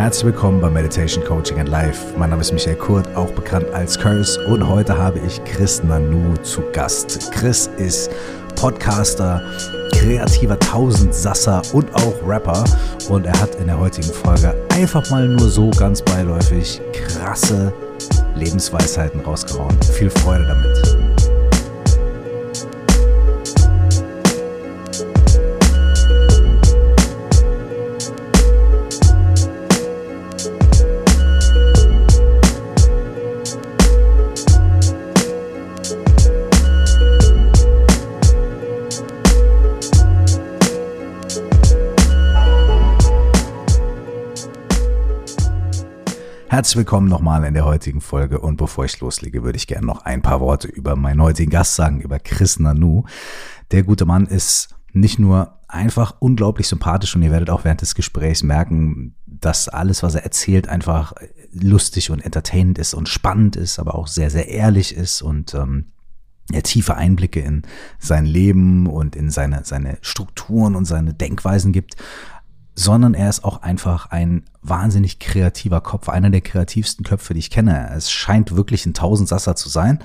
Herzlich willkommen bei Meditation Coaching and Life. Mein Name ist Michael Kurt, auch bekannt als Curse und heute habe ich Chris Nanu zu Gast. Chris ist Podcaster, kreativer Tausendsasser und auch Rapper und er hat in der heutigen Folge einfach mal nur so ganz beiläufig krasse Lebensweisheiten rausgehauen. Viel Freude damit. Herzlich willkommen nochmal in der heutigen Folge und bevor ich loslege, würde ich gerne noch ein paar Worte über meinen heutigen Gast sagen, über Chris Nanu. Der gute Mann ist nicht nur einfach unglaublich sympathisch und ihr werdet auch während des Gesprächs merken, dass alles, was er erzählt, einfach lustig und entertainend ist und spannend ist, aber auch sehr, sehr ehrlich ist und ähm, er tiefe Einblicke in sein Leben und in seine, seine Strukturen und seine Denkweisen gibt sondern er ist auch einfach ein wahnsinnig kreativer Kopf, einer der kreativsten Köpfe, die ich kenne. Es scheint wirklich ein Tausendsasser zu sein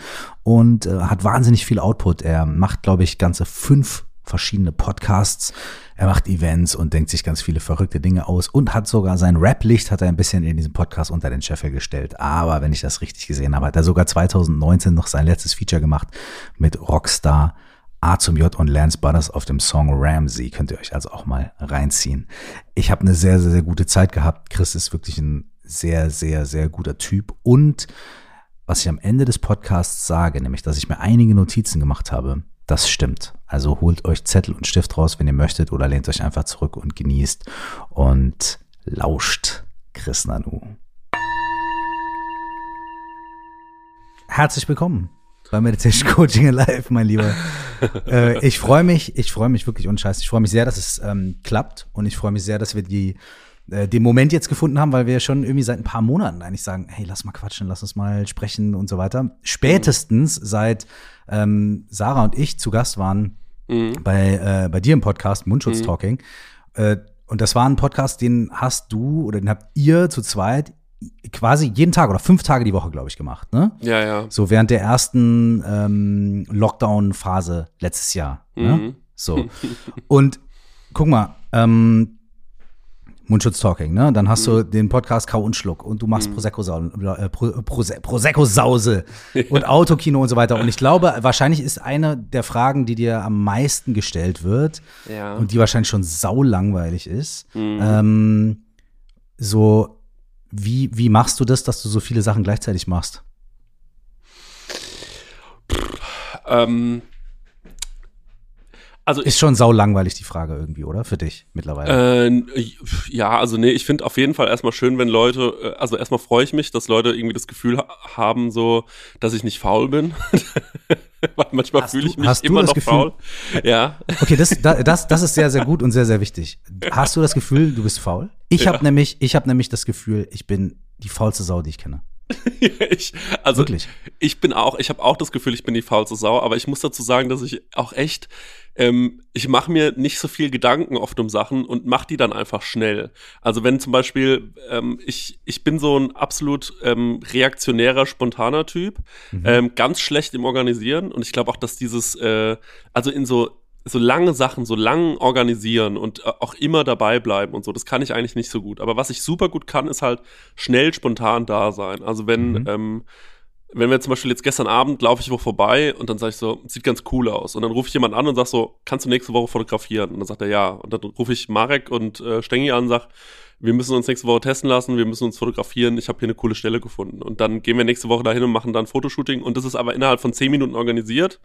und äh, hat wahnsinnig viel Output. Er macht, glaube ich, ganze fünf verschiedene Podcasts. Er macht Events und denkt sich ganz viele verrückte Dinge aus und hat sogar sein Rap-Licht hat er ein bisschen in diesem Podcast unter den Scheffel gestellt. Aber wenn ich das richtig gesehen habe, hat er sogar 2019 noch sein letztes Feature gemacht mit Rockstar A zum J und Lance Butters auf dem Song Ramsey. Könnt ihr euch also auch mal reinziehen. Ich habe eine sehr, sehr, sehr gute Zeit gehabt. Chris ist wirklich ein sehr, sehr, sehr guter Typ. Und was ich am Ende des Podcasts sage, nämlich, dass ich mir einige Notizen gemacht habe, das stimmt. Also holt euch Zettel und Stift raus, wenn ihr möchtet, oder lehnt euch einfach zurück und genießt und lauscht Chris Nanu. Herzlich willkommen bei Meditation Coaching Alive, mein Lieber. äh, ich freue mich, ich freue mich wirklich unscheiß. Ich freue mich sehr, dass es ähm, klappt und ich freue mich sehr, dass wir die äh, den Moment jetzt gefunden haben, weil wir schon irgendwie seit ein paar Monaten eigentlich sagen, hey, lass mal quatschen, lass uns mal sprechen und so weiter. Spätestens seit ähm, Sarah und ich zu Gast waren mhm. bei, äh, bei dir im Podcast Mundschutz Talking. Mhm. Und das war ein Podcast, den hast du oder den habt ihr zu zweit quasi jeden Tag oder fünf Tage die Woche, glaube ich, gemacht. Ne? Ja, ja. So während der ersten ähm, Lockdown-Phase letztes Jahr. Ne? Mhm. Ne? So. Und guck mal, ähm, Mundschutz Talking, ne? Dann hast mhm. du den Podcast Kau und Schluck und du machst mhm. Prosecco, äh, Pro, Prose Prosecco Sause und Autokino und so weiter. Und ich glaube, wahrscheinlich ist eine der Fragen, die dir am meisten gestellt wird ja. und die wahrscheinlich schon saulangweilig ist, mhm. ähm, so wie, wie machst du das, dass du so viele Sachen gleichzeitig machst? ähm, also ist schon sau langweilig die Frage irgendwie, oder? Für dich mittlerweile? Äh, ja, also nee, ich finde auf jeden Fall erstmal schön, wenn Leute, äh, also erstmal freue ich mich, dass Leute irgendwie das Gefühl haben, so, dass ich nicht faul bin. Weil manchmal fühle ich mich immer noch Gefühl, faul. Ja. Okay, das, das, das ist sehr, sehr gut und sehr, sehr wichtig. Hast du das Gefühl, du bist faul? Ich ja. habe nämlich, ich habe nämlich das Gefühl, ich bin die faulste Sau, die ich kenne. ich, also Wirklich? ich bin auch, ich habe auch das Gefühl, ich bin die faulste Sau, aber ich muss dazu sagen, dass ich auch echt, ähm, ich mache mir nicht so viel Gedanken oft um Sachen und mache die dann einfach schnell. Also wenn zum Beispiel, ähm, ich, ich bin so ein absolut ähm, reaktionärer, spontaner Typ, mhm. ähm, ganz schlecht im Organisieren und ich glaube auch, dass dieses, äh, also in so so lange Sachen, so lang organisieren und äh, auch immer dabei bleiben und so, das kann ich eigentlich nicht so gut. Aber was ich super gut kann, ist halt schnell spontan da sein. Also wenn, mhm. ähm, wenn wir zum Beispiel jetzt gestern Abend laufe ich wo vorbei und dann sage ich so, sieht ganz cool aus. Und dann rufe ich jemanden an und sag so, kannst du nächste Woche fotografieren? Und dann sagt er ja. Und dann rufe ich Marek und äh, Stengi an und sag, wir müssen uns nächste Woche testen lassen, wir müssen uns fotografieren, ich habe hier eine coole Stelle gefunden. Und dann gehen wir nächste Woche dahin und machen dann Fotoshooting. Und das ist aber innerhalb von zehn Minuten organisiert.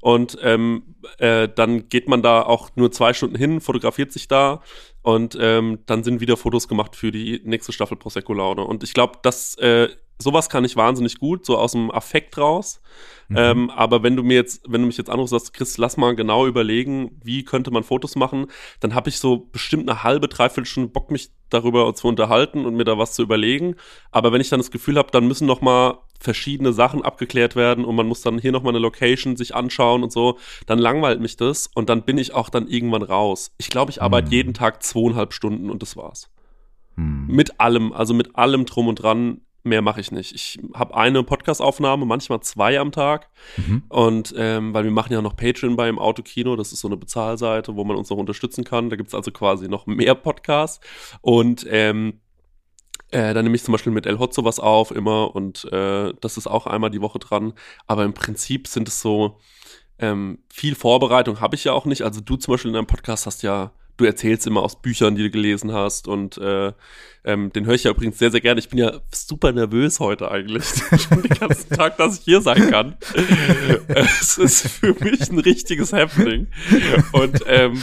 Und ähm, äh, dann geht man da auch nur zwei Stunden hin, fotografiert sich da und ähm, dann sind wieder Fotos gemacht für die nächste Staffel Prosecco Laune. Und ich glaube, das äh, sowas kann ich wahnsinnig gut, so aus dem Affekt raus. Mhm. Ähm, aber wenn du mir jetzt, wenn du mich jetzt anrufst, sagst, Chris, lass mal genau überlegen, wie könnte man Fotos machen, dann habe ich so bestimmt eine halbe, dreiviertel Stunde Bock, mich darüber zu unterhalten und mir da was zu überlegen. Aber wenn ich dann das Gefühl habe, dann müssen noch mal verschiedene Sachen abgeklärt werden und man muss dann hier noch mal eine Location sich anschauen und so, dann langweilt mich das und dann bin ich auch dann irgendwann raus. Ich glaube, ich arbeite mhm. jeden Tag zweieinhalb Stunden und das war's. Hm. Mit allem, also mit allem drum und dran. Mehr mache ich nicht. Ich habe eine Podcast-Aufnahme, manchmal zwei am Tag. Mhm. Und ähm, weil wir machen ja noch Patreon beim Autokino, das ist so eine Bezahlseite, wo man uns noch unterstützen kann. Da gibt es also quasi noch mehr Podcasts. Und ähm, äh, dann nehme ich zum Beispiel mit El Hot sowas auf immer und äh, das ist auch einmal die Woche dran. Aber im Prinzip sind es so, ähm, viel Vorbereitung habe ich ja auch nicht. Also du zum Beispiel in deinem Podcast hast ja du erzählst immer aus Büchern, die du gelesen hast und äh, ähm, den höre ich ja übrigens sehr, sehr gerne. Ich bin ja super nervös heute eigentlich, schon den ganzen Tag, dass ich hier sein kann. es ist für mich ein richtiges Happening. Und ähm,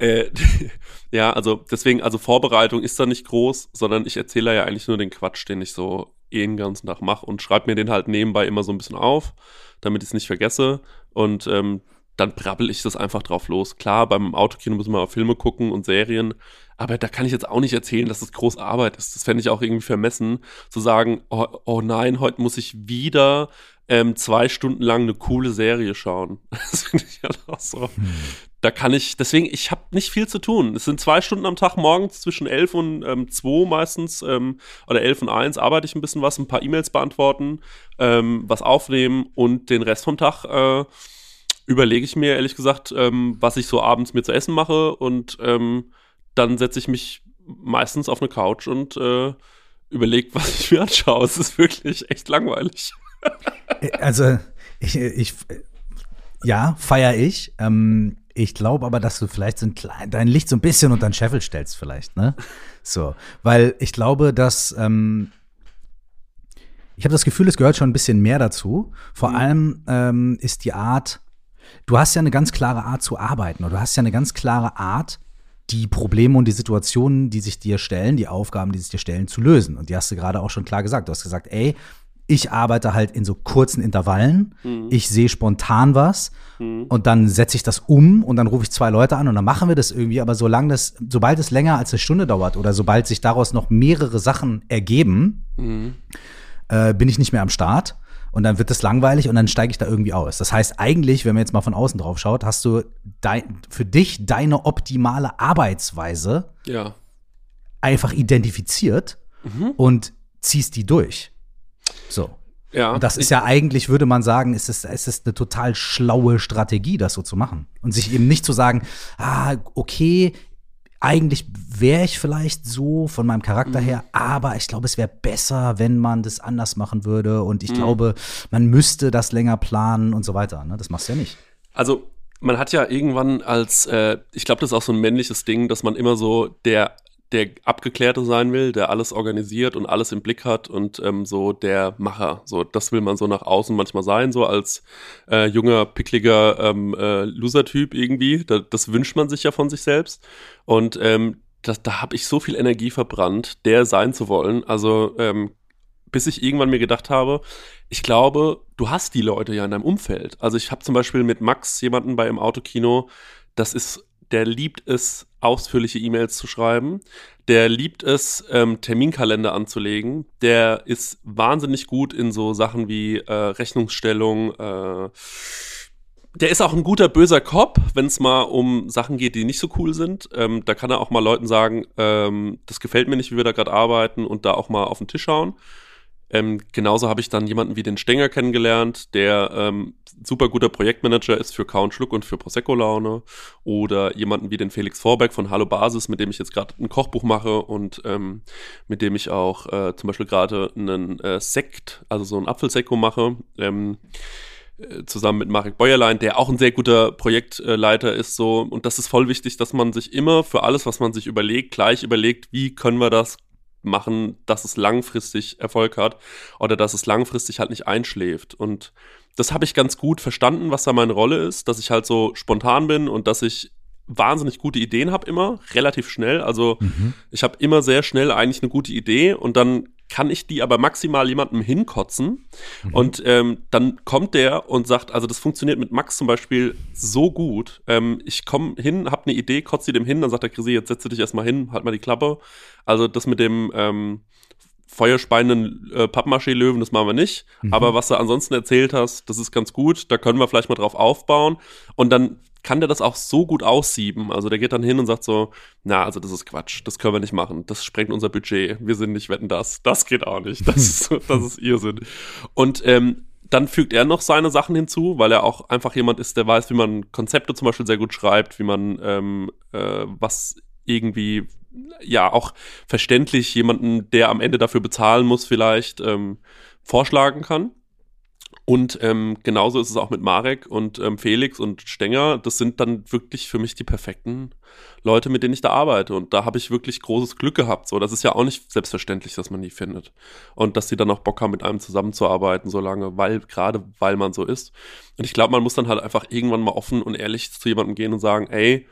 äh, ja, also deswegen, also Vorbereitung ist da nicht groß, sondern ich erzähle ja eigentlich nur den Quatsch, den ich so eh den ganzen Tag mache und schreibe mir den halt nebenbei immer so ein bisschen auf, damit ich es nicht vergesse. Und ähm, dann brabbel ich das einfach drauf los. Klar, beim Autokino müssen wir auch Filme gucken und Serien, aber da kann ich jetzt auch nicht erzählen, dass das groß Arbeit ist. Das fände ich auch irgendwie vermessen, zu sagen, oh, oh nein, heute muss ich wieder ähm, zwei Stunden lang eine coole Serie schauen. Das finde ich halt auch so. Hm. Da kann ich, deswegen, ich habe nicht viel zu tun. Es sind zwei Stunden am Tag morgens zwischen elf und ähm, zwei meistens ähm, oder elf und eins arbeite ich ein bisschen was, ein paar E-Mails beantworten, ähm, was aufnehmen und den Rest vom Tag äh, überlege ich mir ehrlich gesagt, ähm, was ich so abends mir zu essen mache und ähm, dann setze ich mich meistens auf eine Couch und äh, überlege, was ich mir anschaue. Es ist wirklich echt langweilig. Äh, also ich, ich ja, feiere ich. Ähm, ich glaube aber, dass du vielleicht so ein klein, dein Licht so ein bisschen unter den Scheffel stellst, vielleicht, ne? So, weil ich glaube, dass ähm, ich habe das Gefühl, es gehört schon ein bisschen mehr dazu. Vor mhm. allem ähm, ist die Art, du hast ja eine ganz klare Art zu arbeiten oder du hast ja eine ganz klare Art, die Probleme und die Situationen, die sich dir stellen, die Aufgaben, die sich dir stellen, zu lösen. Und die hast du gerade auch schon klar gesagt. Du hast gesagt, ey, ich arbeite halt in so kurzen Intervallen, mhm. ich sehe spontan was mhm. und dann setze ich das um und dann rufe ich zwei Leute an und dann machen wir das irgendwie. Aber solange das, sobald es länger als eine Stunde dauert oder sobald sich daraus noch mehrere Sachen ergeben, mhm. äh, bin ich nicht mehr am Start und dann wird es langweilig und dann steige ich da irgendwie aus. Das heißt, eigentlich, wenn man jetzt mal von außen drauf schaut, hast du dein, für dich deine optimale Arbeitsweise ja. einfach identifiziert mhm. und ziehst die durch. So. Ja. Und das ist ja eigentlich, würde man sagen, ist es, ist es eine total schlaue Strategie, das so zu machen. Und sich eben nicht zu sagen, ah, okay, eigentlich wäre ich vielleicht so von meinem Charakter mhm. her, aber ich glaube, es wäre besser, wenn man das anders machen würde und ich mhm. glaube, man müsste das länger planen und so weiter. Ne? Das machst du ja nicht. Also man hat ja irgendwann als, äh, ich glaube, das ist auch so ein männliches Ding, dass man immer so der der Abgeklärte sein will, der alles organisiert und alles im Blick hat und ähm, so der Macher. So, das will man so nach außen manchmal sein, so als äh, junger, pickliger ähm, äh, Loser-Typ irgendwie. Da, das wünscht man sich ja von sich selbst. Und ähm, das, da habe ich so viel Energie verbrannt, der sein zu wollen. Also ähm, bis ich irgendwann mir gedacht habe, ich glaube, du hast die Leute ja in deinem Umfeld. Also ich habe zum Beispiel mit Max jemanden bei im Autokino, das ist der liebt es, ausführliche E-Mails zu schreiben. Der liebt es, ähm, Terminkalender anzulegen. Der ist wahnsinnig gut in so Sachen wie äh, Rechnungsstellung. Äh, der ist auch ein guter böser Cop, wenn es mal um Sachen geht, die nicht so cool sind. Ähm, da kann er auch mal Leuten sagen, ähm, das gefällt mir nicht, wie wir da gerade arbeiten und da auch mal auf den Tisch schauen. Ähm, genauso habe ich dann jemanden wie den Stenger kennengelernt, der ähm, super guter Projektmanager ist für Count Schluck und für Prosecco Laune. Oder jemanden wie den Felix Vorbeck von Hallo Basis, mit dem ich jetzt gerade ein Kochbuch mache und ähm, mit dem ich auch äh, zum Beispiel gerade einen äh, Sekt, also so ein Apfelsekko mache. Ähm, äh, zusammen mit Marek Bäuerlein, der auch ein sehr guter Projektleiter ist, so. Und das ist voll wichtig, dass man sich immer für alles, was man sich überlegt, gleich überlegt, wie können wir das machen, dass es langfristig Erfolg hat oder dass es langfristig halt nicht einschläft. Und das habe ich ganz gut verstanden, was da meine Rolle ist, dass ich halt so spontan bin und dass ich wahnsinnig gute Ideen habe immer, relativ schnell. Also mhm. ich habe immer sehr schnell eigentlich eine gute Idee und dann kann ich die aber maximal jemandem hinkotzen. Mhm. Und ähm, dann kommt der und sagt, also das funktioniert mit Max zum Beispiel so gut. Ähm, ich komme hin, habe eine Idee, kotze die dem hin, dann sagt der Chrissy, jetzt setze dich erstmal hin, halt mal die Klappe. Also das mit dem ähm, feuerspeienden äh, Pappmaché-Löwen, das machen wir nicht. Mhm. Aber was du ansonsten erzählt hast, das ist ganz gut. Da können wir vielleicht mal drauf aufbauen. Und dann kann der das auch so gut aussieben. Also der geht dann hin und sagt so, na, also das ist Quatsch, das können wir nicht machen, das sprengt unser Budget, wir sind nicht wetten das, das geht auch nicht, das ist, das ist Irrsinn. Und ähm, dann fügt er noch seine Sachen hinzu, weil er auch einfach jemand ist, der weiß, wie man Konzepte zum Beispiel sehr gut schreibt, wie man ähm, äh, was irgendwie ja auch verständlich jemanden, der am Ende dafür bezahlen muss, vielleicht ähm, vorschlagen kann. Und ähm, genauso ist es auch mit Marek und ähm, Felix und Stenger. Das sind dann wirklich für mich die perfekten Leute, mit denen ich da arbeite. Und da habe ich wirklich großes Glück gehabt. So, das ist ja auch nicht selbstverständlich, dass man die findet. Und dass sie dann auch Bock haben, mit einem zusammenzuarbeiten, so lange, weil, gerade weil man so ist. Und ich glaube, man muss dann halt einfach irgendwann mal offen und ehrlich zu jemandem gehen und sagen, ey,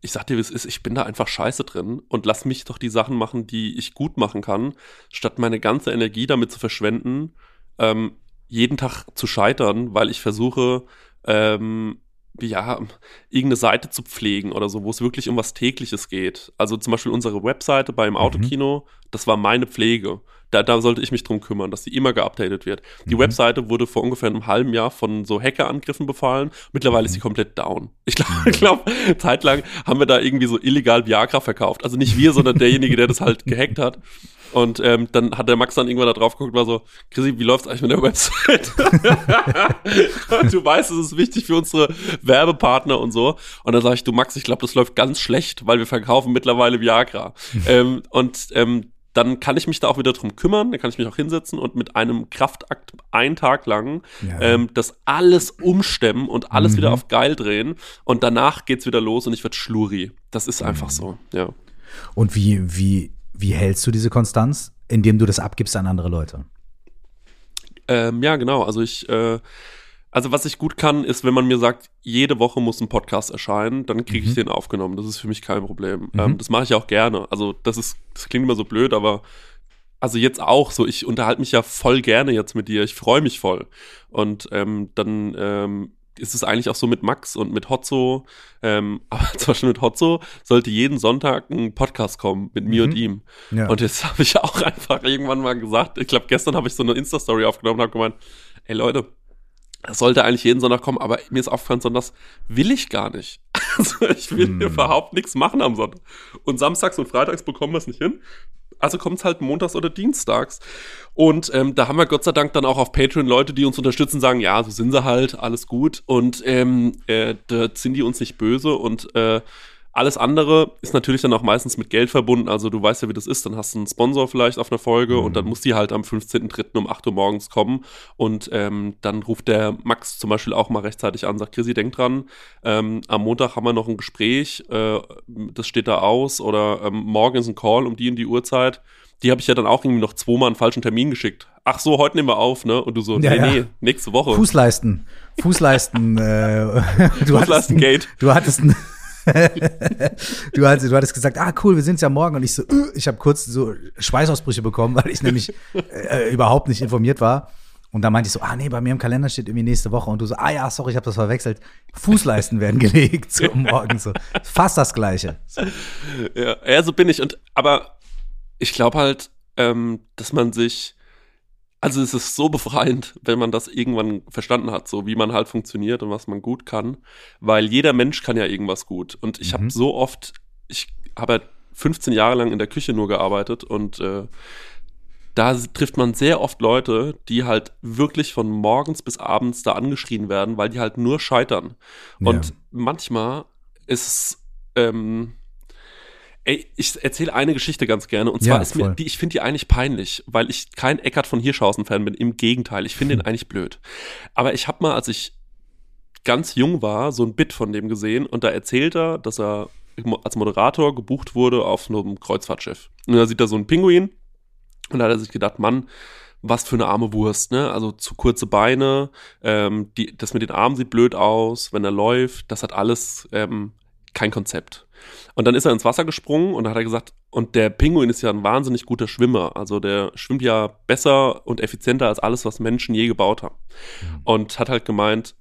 ich sag dir, wie es ist, ich bin da einfach scheiße drin und lass mich doch die Sachen machen, die ich gut machen kann, statt meine ganze Energie damit zu verschwenden, ähm, jeden Tag zu scheitern, weil ich versuche, ähm, ja, irgendeine Seite zu pflegen oder so, wo es wirklich um was tägliches geht. Also zum Beispiel unsere Webseite beim mhm. Autokino, das war meine Pflege. Da, da sollte ich mich drum kümmern, dass die immer geupdatet wird. Die mhm. Webseite wurde vor ungefähr einem halben Jahr von so Hackerangriffen befallen. Mittlerweile mhm. ist sie komplett down. Ich glaube, mhm. glaub, zeitlang haben wir da irgendwie so illegal Viagra verkauft. Also nicht wir, sondern derjenige, der das halt gehackt hat. Und ähm, dann hat der Max dann irgendwann da drauf geguckt und war so, Chrissy, wie läuft's eigentlich mit der Website? du weißt, es ist wichtig für unsere Werbepartner und so. Und dann sage ich, du Max, ich glaube, das läuft ganz schlecht, weil wir verkaufen mittlerweile Viagra. ähm, und ähm, dann kann ich mich da auch wieder drum kümmern, dann kann ich mich auch hinsetzen und mit einem Kraftakt einen Tag lang ja. ähm, das alles umstemmen und alles mhm. wieder auf geil drehen und danach geht's wieder los und ich werde schluri. Das ist einfach mhm. so, ja. Und wie, wie wie hältst du diese Konstanz, indem du das abgibst an andere Leute? Ähm, ja, genau. Also ich, äh, also was ich gut kann, ist, wenn man mir sagt, jede Woche muss ein Podcast erscheinen, dann kriege ich mhm. den aufgenommen. Das ist für mich kein Problem. Mhm. Ähm, das mache ich auch gerne. Also das ist, das klingt immer so blöd, aber also jetzt auch so, ich unterhalte mich ja voll gerne jetzt mit dir. Ich freue mich voll. Und ähm, dann ähm, ist es eigentlich auch so mit Max und mit Hotzo, ähm, aber zum Beispiel mit Hotzo sollte jeden Sonntag ein Podcast kommen mit mir mhm. und ihm. Ja. Und jetzt habe ich auch einfach irgendwann mal gesagt, ich glaube, gestern habe ich so eine Insta-Story aufgenommen und habe gemeint, ey Leute, das sollte eigentlich jeden Sonntag kommen, aber mir ist aufgefallen, Sonntags will ich gar nicht. Also ich will mm. überhaupt nichts machen am Sonntag. Und samstags und freitags bekommen wir es nicht hin. Also kommt es halt montags oder dienstags. Und ähm, da haben wir Gott sei Dank dann auch auf Patreon Leute, die uns unterstützen, sagen, ja, so sind sie halt, alles gut. Und ähm, äh, da sind die uns nicht böse. Und äh, alles andere ist natürlich dann auch meistens mit Geld verbunden. Also du weißt ja, wie das ist. Dann hast du einen Sponsor vielleicht auf einer Folge mhm. und dann muss die halt am 15.03. um 8 Uhr morgens kommen. Und ähm, dann ruft der Max zum Beispiel auch mal rechtzeitig an, sagt, Chrissy, denk dran, ähm, am Montag haben wir noch ein Gespräch, äh, das steht da aus. Oder ähm, morgen ist ein Call um die in die Uhrzeit. Die habe ich ja dann auch irgendwie noch zweimal einen falschen Termin geschickt. Ach so, heute nehmen wir auf, ne? Und du so, ja, nee, ja. nee, nächste Woche. Fußleisten. Fußleisten. äh, du Fußleistengate. Du hattest ein du, hattest, du hattest gesagt, ah cool, wir sind ja morgen. Und ich so, uh, ich habe kurz so Schweißausbrüche bekommen, weil ich nämlich äh, überhaupt nicht informiert war. Und da meinte ich so, ah nee, bei mir im Kalender steht irgendwie nächste Woche. Und du so, ah ja, sorry, ich habe das verwechselt. Fußleisten werden gelegt so morgen so. Fast das Gleiche. Ja, ja, so bin ich. Und aber ich glaube halt, ähm, dass man sich also es ist so befreiend, wenn man das irgendwann verstanden hat, so wie man halt funktioniert und was man gut kann, weil jeder Mensch kann ja irgendwas gut. Und ich mhm. habe so oft, ich habe ja 15 Jahre lang in der Küche nur gearbeitet und äh, da trifft man sehr oft Leute, die halt wirklich von morgens bis abends da angeschrien werden, weil die halt nur scheitern. Und ja. manchmal ist ähm, Ey, ich erzähle eine Geschichte ganz gerne. Und zwar ja, ist mir, die, ich finde die eigentlich peinlich, weil ich kein Eckart von Hirschhausen-Fan bin. Im Gegenteil, ich finde den eigentlich blöd. Aber ich habe mal, als ich ganz jung war, so ein Bit von dem gesehen und da erzählt er, dass er als Moderator gebucht wurde auf einem Kreuzfahrtschiff. Und da sieht er so einen Pinguin und da hat er sich gedacht, Mann, was für eine arme Wurst, ne? Also zu kurze Beine, ähm, die, das mit den Armen sieht blöd aus, wenn er läuft, das hat alles ähm, kein Konzept. Und dann ist er ins Wasser gesprungen und hat er gesagt, und der Pinguin ist ja ein wahnsinnig guter Schwimmer. Also der schwimmt ja besser und effizienter als alles, was Menschen je gebaut haben. Mhm. Und hat halt gemeint,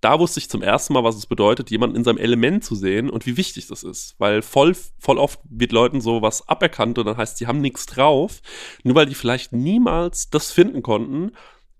da wusste ich zum ersten Mal, was es bedeutet, jemanden in seinem Element zu sehen und wie wichtig das ist. Weil voll, voll oft wird Leuten so was aberkannt und dann heißt, sie haben nichts drauf, nur weil die vielleicht niemals das finden konnten,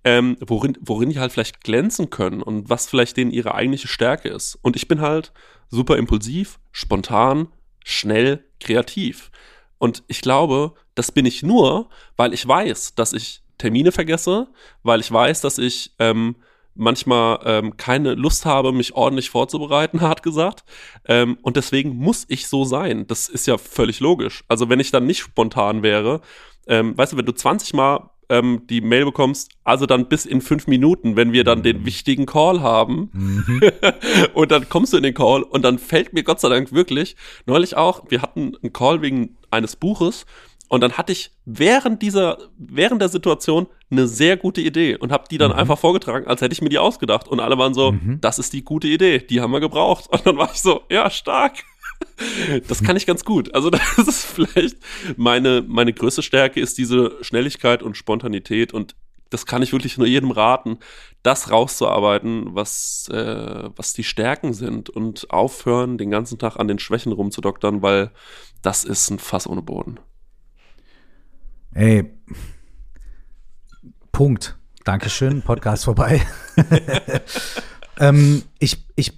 ähm, worin, worin die halt vielleicht glänzen können und was vielleicht denen ihre eigentliche Stärke ist. Und ich bin halt super impulsiv, spontan, schnell, kreativ. Und ich glaube, das bin ich nur, weil ich weiß, dass ich Termine vergesse, weil ich weiß, dass ich ähm, manchmal ähm, keine Lust habe, mich ordentlich vorzubereiten, hart gesagt. Ähm, und deswegen muss ich so sein. Das ist ja völlig logisch. Also wenn ich dann nicht spontan wäre, ähm, weißt du, wenn du 20 Mal ähm, die Mail bekommst, also dann bis in fünf Minuten, wenn wir dann den mhm. wichtigen Call haben. Mhm. und dann kommst du in den Call und dann fällt mir Gott sei Dank wirklich, neulich auch, wir hatten einen Call wegen eines Buches und dann hatte ich während dieser, während der Situation eine sehr gute Idee und habe die dann mhm. einfach vorgetragen, als hätte ich mir die ausgedacht. Und alle waren so, mhm. das ist die gute Idee, die haben wir gebraucht. Und dann war ich so, ja, stark. Das kann ich ganz gut. Also das ist vielleicht meine, meine größte Stärke ist diese Schnelligkeit und Spontanität und das kann ich wirklich nur jedem raten, das rauszuarbeiten, was, äh, was die Stärken sind und aufhören, den ganzen Tag an den Schwächen rumzudoktern, weil das ist ein Fass ohne Boden. Ey, Punkt. Dankeschön, Podcast vorbei. ähm, ich, ich,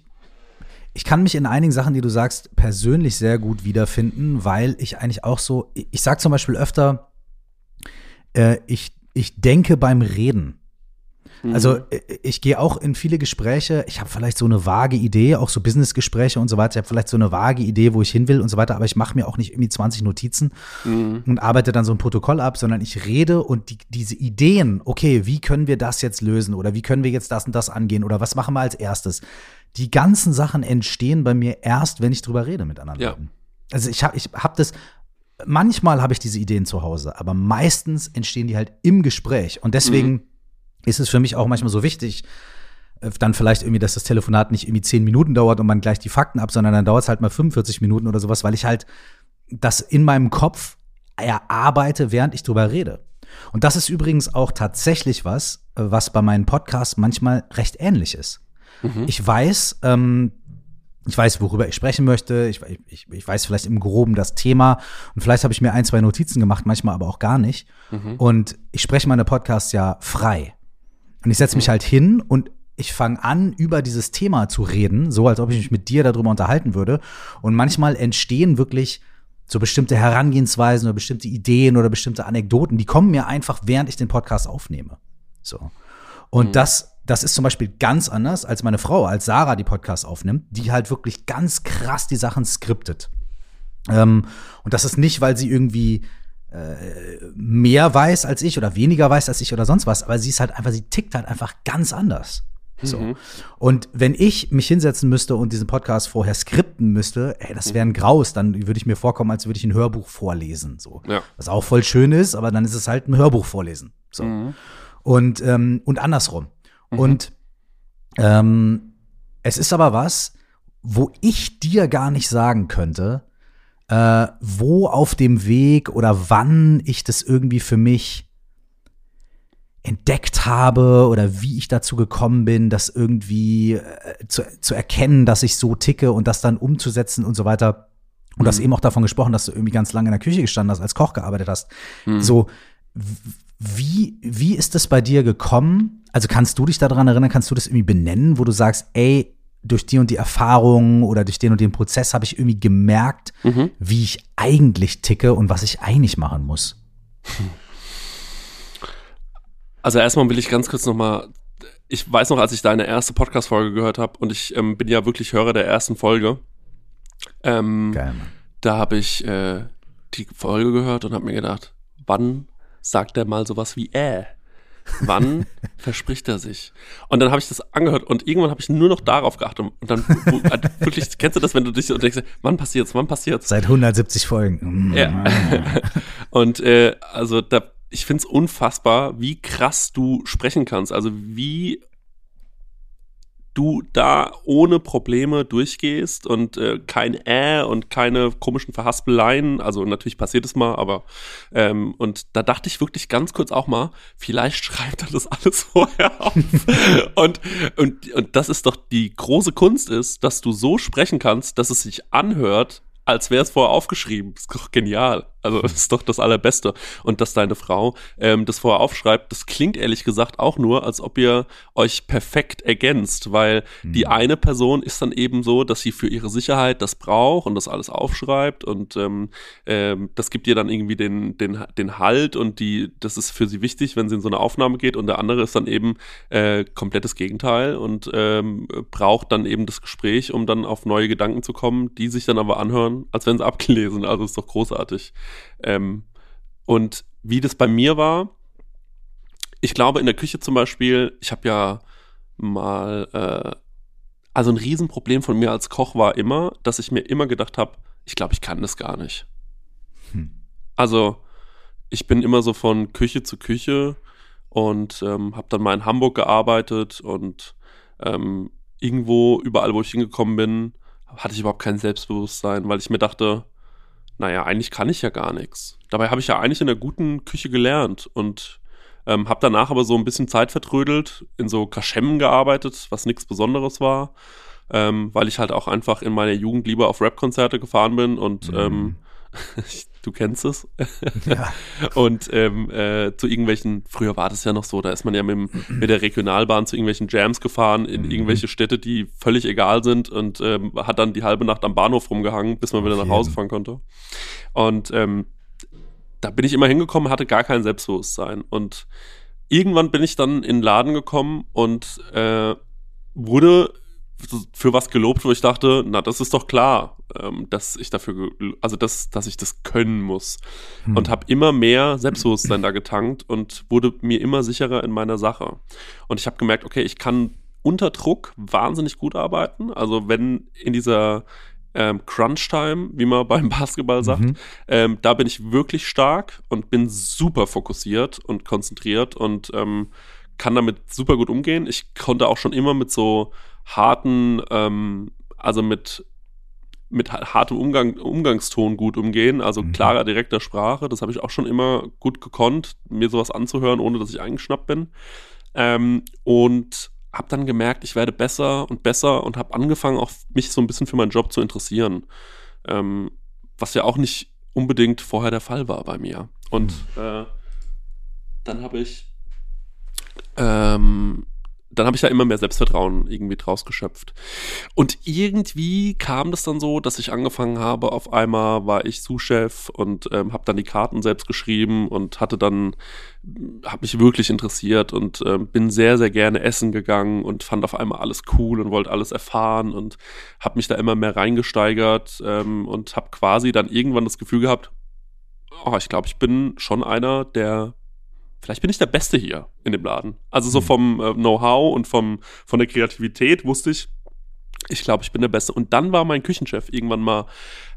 ich kann mich in einigen Sachen, die du sagst, persönlich sehr gut wiederfinden, weil ich eigentlich auch so, ich, sage zum Beispiel öfter, äh, ich, ich denke beim Reden. Also mhm. äh, ich gehe auch in viele Gespräche, ich habe vielleicht so eine vage Idee, auch so Businessgespräche und so weiter, ich habe vielleicht so eine vage Idee, wo ich hin will und so weiter, aber ich mache mir auch nicht irgendwie 20 Notizen mhm. und arbeite dann so ein Protokoll ab, sondern ich rede und die, diese Ideen, okay, wie können wir das jetzt lösen oder wie können wir jetzt das und das angehen oder was machen wir als erstes? Die ganzen Sachen entstehen bei mir erst, wenn ich drüber rede mit anderen ja. Leuten. Also ich habe ich hab das, manchmal habe ich diese Ideen zu Hause, aber meistens entstehen die halt im Gespräch und deswegen mhm ist es für mich auch manchmal so wichtig, äh, dann vielleicht irgendwie, dass das Telefonat nicht irgendwie zehn Minuten dauert und man gleich die Fakten ab, sondern dann dauert es halt mal 45 Minuten oder sowas, weil ich halt das in meinem Kopf erarbeite, während ich drüber rede. Und das ist übrigens auch tatsächlich was, äh, was bei meinen Podcasts manchmal recht ähnlich ist. Mhm. Ich weiß, ähm, ich weiß, worüber ich sprechen möchte. Ich, ich, ich weiß vielleicht im Groben das Thema. Und vielleicht habe ich mir ein, zwei Notizen gemacht, manchmal aber auch gar nicht. Mhm. Und ich spreche meine Podcasts ja frei. Und ich setze mich halt hin und ich fange an, über dieses Thema zu reden, so als ob ich mich mit dir darüber unterhalten würde. Und manchmal entstehen wirklich so bestimmte Herangehensweisen oder bestimmte Ideen oder bestimmte Anekdoten, die kommen mir einfach, während ich den Podcast aufnehme. So. Und mhm. das, das ist zum Beispiel ganz anders als meine Frau, als Sarah die Podcasts aufnimmt, die halt wirklich ganz krass die Sachen skriptet. Ähm, und das ist nicht, weil sie irgendwie äh, mehr weiß als ich oder weniger weiß als ich oder sonst was, aber sie ist halt einfach, sie tickt halt einfach ganz anders. So. Mhm. Und wenn ich mich hinsetzen müsste und diesen Podcast vorher skripten müsste, ey, das wäre ein Graus, dann würde ich mir vorkommen, als würde ich ein Hörbuch vorlesen. So. Ja. Was auch voll schön ist, aber dann ist es halt ein Hörbuch vorlesen. So. Mhm. Und, ähm, und andersrum. Mhm. Und ähm, es ist aber was, wo ich dir gar nicht sagen könnte, äh, wo auf dem Weg oder wann ich das irgendwie für mich entdeckt habe oder wie ich dazu gekommen bin, das irgendwie äh, zu, zu erkennen, dass ich so ticke und das dann umzusetzen und so weiter. Und mhm. du hast eben auch davon gesprochen, dass du irgendwie ganz lange in der Küche gestanden hast, als Koch gearbeitet hast. Mhm. So, wie, wie ist das bei dir gekommen? Also kannst du dich daran erinnern, kannst du das irgendwie benennen, wo du sagst, ey, durch die und die Erfahrung oder durch den und den Prozess habe ich irgendwie gemerkt, mhm. wie ich eigentlich ticke und was ich eigentlich machen muss. Also erstmal will ich ganz kurz nochmal, ich weiß noch, als ich deine erste Podcast-Folge gehört habe und ich ähm, bin ja wirklich Hörer der ersten Folge. Ähm, Geil, Mann. Da habe ich äh, die Folge gehört und habe mir gedacht, wann sagt er mal sowas wie äh? Wann verspricht er sich? Und dann habe ich das angehört und irgendwann habe ich nur noch darauf geachtet. Und dann wirklich, kennst du das, wenn du dich so denkst, wann passiert's, wann passiert's? Seit 170 Folgen. Ja. und äh, also da, ich finde es unfassbar, wie krass du sprechen kannst. Also wie du da ohne Probleme durchgehst und äh, kein Äh und keine komischen Verhaspeleien. Also natürlich passiert es mal, aber ähm, und da dachte ich wirklich ganz kurz auch mal, vielleicht schreibt er das alles vorher auf. und, und, und das ist doch die große Kunst ist, dass du so sprechen kannst, dass es sich anhört, als wäre es vorher aufgeschrieben. Das ist doch genial. Also das ist doch das Allerbeste. Und dass deine Frau ähm, das vorher aufschreibt, das klingt ehrlich gesagt auch nur, als ob ihr euch perfekt ergänzt, weil mhm. die eine Person ist dann eben so, dass sie für ihre Sicherheit das braucht und das alles aufschreibt und ähm, ähm, das gibt ihr dann irgendwie den, den, den Halt und die, das ist für sie wichtig, wenn sie in so eine Aufnahme geht und der andere ist dann eben äh, komplettes Gegenteil und ähm, braucht dann eben das Gespräch, um dann auf neue Gedanken zu kommen, die sich dann aber anhören, als wenn sie abgelesen. Also ist doch großartig. Ähm, und wie das bei mir war, ich glaube in der Küche zum Beispiel, ich habe ja mal, äh, also ein Riesenproblem von mir als Koch war immer, dass ich mir immer gedacht habe, ich glaube, ich kann das gar nicht. Hm. Also ich bin immer so von Küche zu Küche und ähm, habe dann mal in Hamburg gearbeitet und ähm, irgendwo, überall, wo ich hingekommen bin, hatte ich überhaupt kein Selbstbewusstsein, weil ich mir dachte, naja, eigentlich kann ich ja gar nichts. Dabei habe ich ja eigentlich in der guten Küche gelernt und ähm, habe danach aber so ein bisschen Zeit vertrödelt, in so Kaschemmen gearbeitet, was nichts Besonderes war, ähm, weil ich halt auch einfach in meiner Jugend lieber auf Rap-Konzerte gefahren bin und mhm. ähm, du kennst es. Ja. und ähm, äh, zu irgendwelchen, früher war das ja noch so, da ist man ja mit, mit der Regionalbahn zu irgendwelchen Jams gefahren in mhm. irgendwelche Städte, die völlig egal sind und ähm, hat dann die halbe Nacht am Bahnhof rumgehangen, bis man wieder nach jeden. Hause fahren konnte. Und ähm, da bin ich immer hingekommen, hatte gar kein Selbstbewusstsein. Und irgendwann bin ich dann in den Laden gekommen und äh, wurde für was gelobt, wo ich dachte, na, das ist doch klar, ähm, dass ich dafür, also dass, dass ich das können muss. Hm. Und habe immer mehr Selbstbewusstsein da getankt und wurde mir immer sicherer in meiner Sache. Und ich habe gemerkt, okay, ich kann unter Druck wahnsinnig gut arbeiten. Also wenn in dieser ähm, Crunch-Time, wie man beim Basketball sagt, mhm. ähm, da bin ich wirklich stark und bin super fokussiert und konzentriert und ähm, kann damit super gut umgehen. Ich konnte auch schon immer mit so harten, ähm, also mit mit hartem Umgang, Umgangston gut umgehen, also mhm. klarer, direkter Sprache. Das habe ich auch schon immer gut gekonnt, mir sowas anzuhören, ohne dass ich eingeschnappt bin. Ähm, und habe dann gemerkt, ich werde besser und besser und habe angefangen, auch mich so ein bisschen für meinen Job zu interessieren. Ähm, was ja auch nicht unbedingt vorher der Fall war bei mir. Und mhm. äh, dann habe ich ähm, dann habe ich da immer mehr Selbstvertrauen irgendwie draus geschöpft. Und irgendwie kam das dann so, dass ich angefangen habe, auf einmal war ich Sous-Chef und ähm, habe dann die Karten selbst geschrieben und hatte dann, habe mich wirklich interessiert und ähm, bin sehr, sehr gerne essen gegangen und fand auf einmal alles cool und wollte alles erfahren und habe mich da immer mehr reingesteigert ähm, und habe quasi dann irgendwann das Gefühl gehabt, oh, ich glaube, ich bin schon einer, der vielleicht bin ich der Beste hier in dem Laden. Also so mhm. vom äh, Know-how und vom, von der Kreativität wusste ich, ich glaube, ich bin der Beste. Und dann war mein Küchenchef irgendwann mal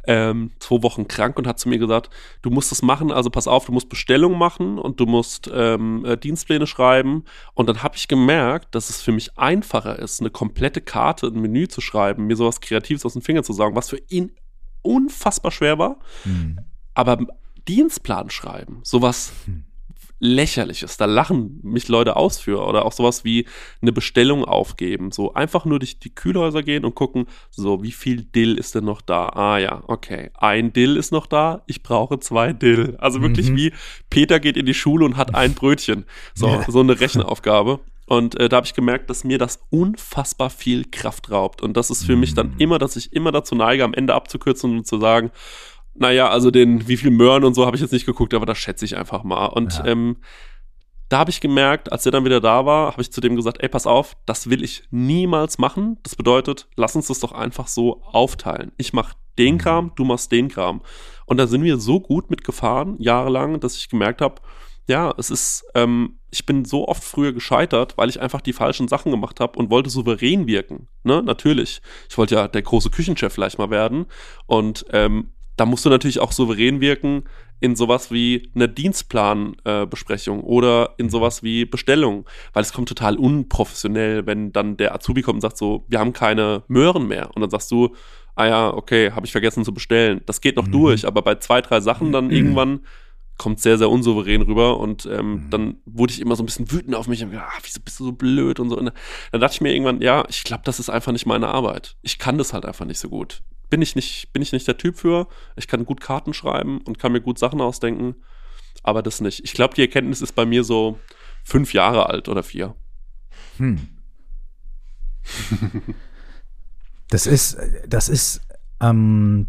ähm, zwei Wochen krank und hat zu mir gesagt, du musst das machen, also pass auf, du musst Bestellungen machen und du musst ähm, äh, Dienstpläne schreiben. Und dann habe ich gemerkt, dass es für mich einfacher ist, eine komplette Karte, ein Menü zu schreiben, mir sowas Kreatives aus den Fingern zu sagen, was für ihn unfassbar schwer war. Mhm. Aber Dienstplan schreiben, sowas mhm Lächerliches. Da lachen mich Leute aus für. Oder auch sowas wie eine Bestellung aufgeben. So einfach nur durch die Kühlhäuser gehen und gucken, so, wie viel Dill ist denn noch da? Ah ja, okay. Ein Dill ist noch da, ich brauche zwei Dill. Also wirklich mhm. wie Peter geht in die Schule und hat ein Brötchen. So, ja. so eine Rechenaufgabe. Und äh, da habe ich gemerkt, dass mir das unfassbar viel Kraft raubt. Und das ist für mich dann mhm. immer, dass ich immer dazu neige, am Ende abzukürzen und zu sagen, naja, also den, wie viel Möhren und so habe ich jetzt nicht geguckt, aber das schätze ich einfach mal. Und ja. ähm, da habe ich gemerkt, als er dann wieder da war, habe ich zu dem gesagt, ey, pass auf, das will ich niemals machen. Das bedeutet, lass uns das doch einfach so aufteilen. Ich mache den mhm. Kram, du machst den Kram. Und da sind wir so gut mitgefahren, jahrelang, dass ich gemerkt habe, ja, es ist, ähm, ich bin so oft früher gescheitert, weil ich einfach die falschen Sachen gemacht habe und wollte souverän wirken. Ne, natürlich. Ich wollte ja der große Küchenchef vielleicht mal werden. Und ähm, da musst du natürlich auch souverän wirken in sowas wie eine Dienstplanbesprechung äh, oder in mhm. sowas wie Bestellung, weil es kommt total unprofessionell, wenn dann der Azubi kommt und sagt so, wir haben keine Möhren mehr und dann sagst du, ah ja, okay, habe ich vergessen zu bestellen. Das geht noch mhm. durch, aber bei zwei, drei Sachen dann mhm. irgendwann kommt sehr, sehr unsouverän rüber und ähm, mhm. dann wurde ich immer so ein bisschen wütend auf mich und gedacht, ah, wieso bist du so blöd und so. Und dann dachte ich mir irgendwann, ja, ich glaube, das ist einfach nicht meine Arbeit. Ich kann das halt einfach nicht so gut bin ich nicht, bin ich nicht der Typ für. Ich kann gut Karten schreiben und kann mir gut Sachen ausdenken, aber das nicht. Ich glaube, die Erkenntnis ist bei mir so fünf Jahre alt oder vier. Hm. das ist, das ist ähm,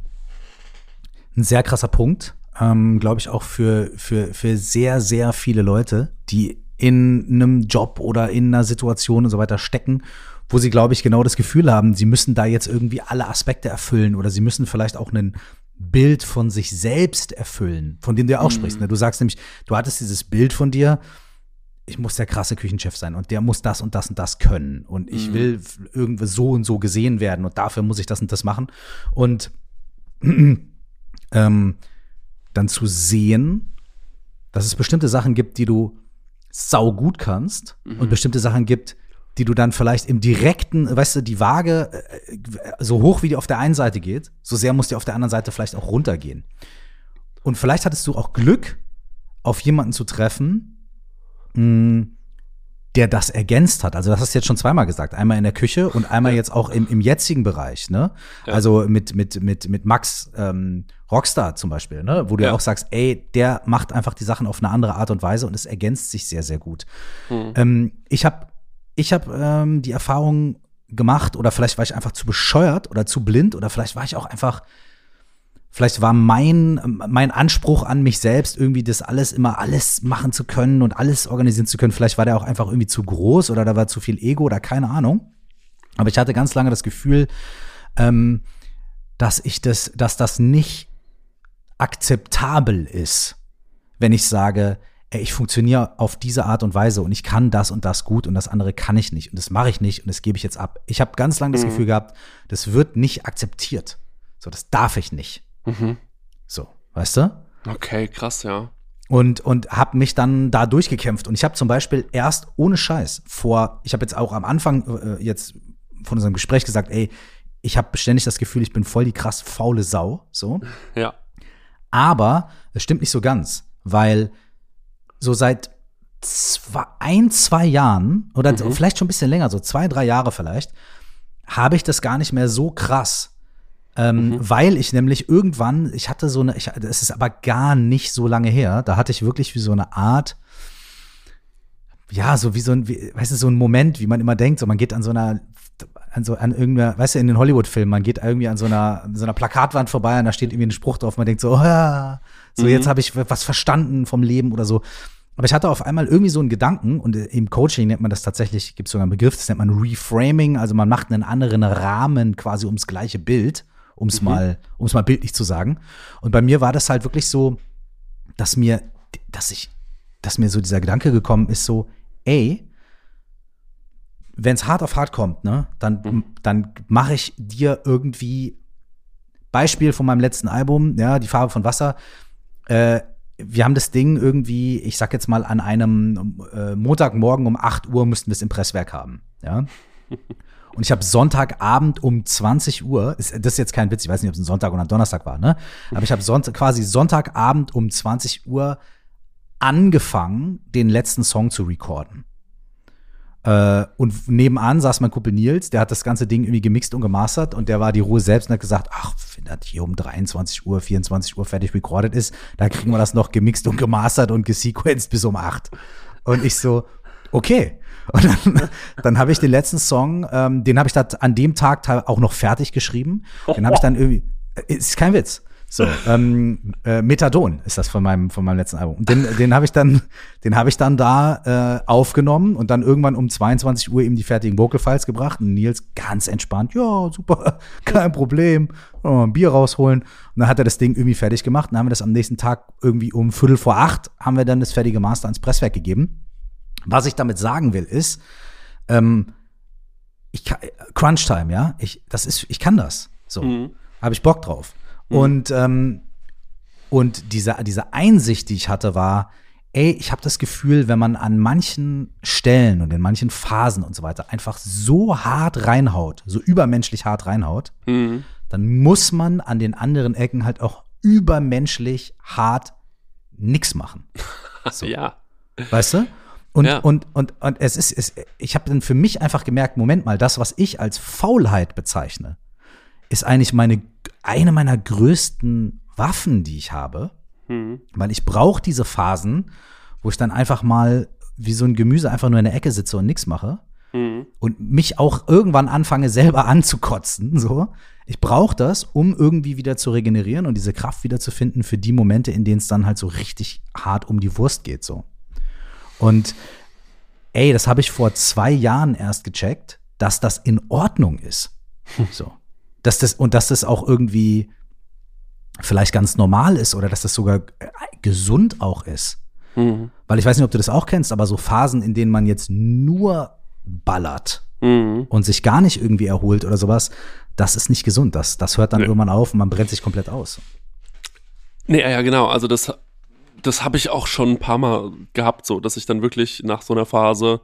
ein sehr krasser Punkt, ähm, glaube ich, auch für, für, für sehr, sehr viele Leute, die in einem Job oder in einer Situation und so weiter stecken, wo sie, glaube ich, genau das Gefühl haben, sie müssen da jetzt irgendwie alle Aspekte erfüllen oder sie müssen vielleicht auch ein Bild von sich selbst erfüllen, von dem du ja auch mhm. sprichst. Ne? Du sagst nämlich, du hattest dieses Bild von dir, ich muss der krasse Küchenchef sein und der muss das und das und das können und ich mhm. will irgendwie so und so gesehen werden und dafür muss ich das und das machen und ähm, dann zu sehen, dass es bestimmte Sachen gibt, die du sau gut kannst mhm. und bestimmte Sachen gibt, die du dann vielleicht im direkten, weißt du, die Waage äh, so hoch wie die auf der einen Seite geht, so sehr muss die auf der anderen Seite vielleicht auch runtergehen. Und vielleicht hattest du auch Glück, auf jemanden zu treffen, mh, mm, der das ergänzt hat. Also das hast du jetzt schon zweimal gesagt. Einmal in der Küche und einmal jetzt auch im, im jetzigen Bereich. Ne? Ja. Also mit, mit, mit, mit Max ähm, Rockstar zum Beispiel, ne? wo du ja. ja. auch sagst, ey, der macht einfach die Sachen auf eine andere Art und Weise und es ergänzt sich sehr, sehr gut. Mhm. Ähm, ich habe ich hab, ähm, die Erfahrung gemacht oder vielleicht war ich einfach zu bescheuert oder zu blind oder vielleicht war ich auch einfach Vielleicht war mein, mein Anspruch an mich selbst, irgendwie das alles immer alles machen zu können und alles organisieren zu können. Vielleicht war der auch einfach irgendwie zu groß oder da war zu viel Ego oder keine Ahnung. Aber ich hatte ganz lange das Gefühl, ähm, dass ich das, dass das nicht akzeptabel ist, wenn ich sage, ich funktioniere auf diese Art und Weise und ich kann das und das gut und das andere kann ich nicht und das mache ich nicht und das gebe ich jetzt ab. Ich habe ganz lange das mhm. Gefühl gehabt, das wird nicht akzeptiert. So, das darf ich nicht. Mhm. So, weißt du? Okay, krass, ja. Und, und habe mich dann da durchgekämpft. Und ich habe zum Beispiel erst ohne Scheiß vor, ich habe jetzt auch am Anfang äh, jetzt von unserem Gespräch gesagt, ey, ich habe ständig das Gefühl, ich bin voll die krass faule Sau. So. Ja. Aber es stimmt nicht so ganz, weil so seit zwei, ein, zwei Jahren oder mhm. vielleicht schon ein bisschen länger, so zwei, drei Jahre vielleicht, habe ich das gar nicht mehr so krass ähm, mhm. Weil ich nämlich irgendwann, ich hatte so eine, ich, das ist aber gar nicht so lange her, da hatte ich wirklich wie so eine Art, ja, so wie so ein, wie, weißt du, so ein Moment, wie man immer denkt, so man geht an so einer, an so, an irgendeiner, weißt du, in den Hollywood-Filmen, man geht irgendwie an so einer, so einer Plakatwand vorbei und da steht irgendwie ein Spruch drauf, man denkt so, oh, ja, so mhm. jetzt habe ich was verstanden vom Leben oder so. Aber ich hatte auf einmal irgendwie so einen Gedanken und im Coaching nennt man das tatsächlich, gibt es sogar einen Begriff, das nennt man Reframing, also man macht einen anderen Rahmen quasi ums gleiche Bild um es mhm. mal, um es mal bildlich zu sagen. Und bei mir war das halt wirklich so, dass mir, dass ich, dass mir so dieser Gedanke gekommen ist, so, ey, wenn es hart auf hart kommt, ne, dann, mhm. dann mache ich dir irgendwie Beispiel von meinem letzten Album, ja, die Farbe von Wasser. Äh, wir haben das Ding irgendwie, ich sag jetzt mal, an einem äh, Montagmorgen um 8 Uhr müssten wir es im Presswerk haben, ja. Und ich habe Sonntagabend um 20 Uhr, ist, das ist jetzt kein Witz, ich weiß nicht, ob es ein Sonntag oder ein Donnerstag war, ne? Aber ich habe Sonntag, quasi Sonntagabend um 20 Uhr angefangen, den letzten Song zu recorden. Äh, und nebenan saß mein Kumpel Nils, der hat das ganze Ding irgendwie gemixt und gemastert und der war die Ruhe selbst und hat gesagt, ach, wenn das hier um 23 Uhr, 24 Uhr fertig recorded ist, da kriegen wir das noch gemixt und gemastert und gesequenced bis um 8. Und ich so, okay. Und dann, dann habe ich den letzten Song, ähm, den habe ich da an dem Tag auch noch fertig geschrieben. Den habe ich dann irgendwie, äh, ist kein Witz. So, ähm, äh, Methadon ist das von meinem von meinem letzten Album. Und den den habe ich dann den habe ich dann da äh, aufgenommen und dann irgendwann um 22 Uhr eben die fertigen Vocal Files gebracht und Nils ganz entspannt, ja, super, kein Problem. Mal ein Bier rausholen und dann hat er das Ding irgendwie fertig gemacht und dann haben wir das am nächsten Tag irgendwie um Viertel vor acht haben wir dann das fertige Master ans Presswerk gegeben. Was ich damit sagen will, ist, ähm, ich kann, Crunch Time, ja, ich, das ist, ich kann das. So, mhm. habe ich Bock drauf. Mhm. Und, ähm, und diese, diese Einsicht, die ich hatte, war, ey, ich habe das Gefühl, wenn man an manchen Stellen und in manchen Phasen und so weiter einfach so hart reinhaut, so übermenschlich hart reinhaut, mhm. dann muss man an den anderen Ecken halt auch übermenschlich hart nix machen. So. ja. Weißt du? Und, ja. und, und, und es ist, es, ich habe dann für mich einfach gemerkt, Moment mal, das, was ich als Faulheit bezeichne, ist eigentlich meine eine meiner größten Waffen, die ich habe, mhm. weil ich brauche diese Phasen, wo ich dann einfach mal wie so ein Gemüse einfach nur in der Ecke sitze und nichts mache mhm. und mich auch irgendwann anfange selber anzukotzen, so. Ich brauche das, um irgendwie wieder zu regenerieren und diese Kraft wieder zu finden für die Momente, in denen es dann halt so richtig hart um die Wurst geht, so. Und ey, das habe ich vor zwei Jahren erst gecheckt, dass das in Ordnung ist. So. Dass das, und dass das auch irgendwie vielleicht ganz normal ist oder dass das sogar gesund auch ist. Mhm. Weil ich weiß nicht, ob du das auch kennst, aber so Phasen, in denen man jetzt nur ballert mhm. und sich gar nicht irgendwie erholt oder sowas, das ist nicht gesund. Das, das hört dann nee. irgendwann auf und man brennt sich komplett aus. Nee, ja, genau. Also das, das habe ich auch schon ein paar Mal gehabt, so, dass ich dann wirklich nach so einer Phase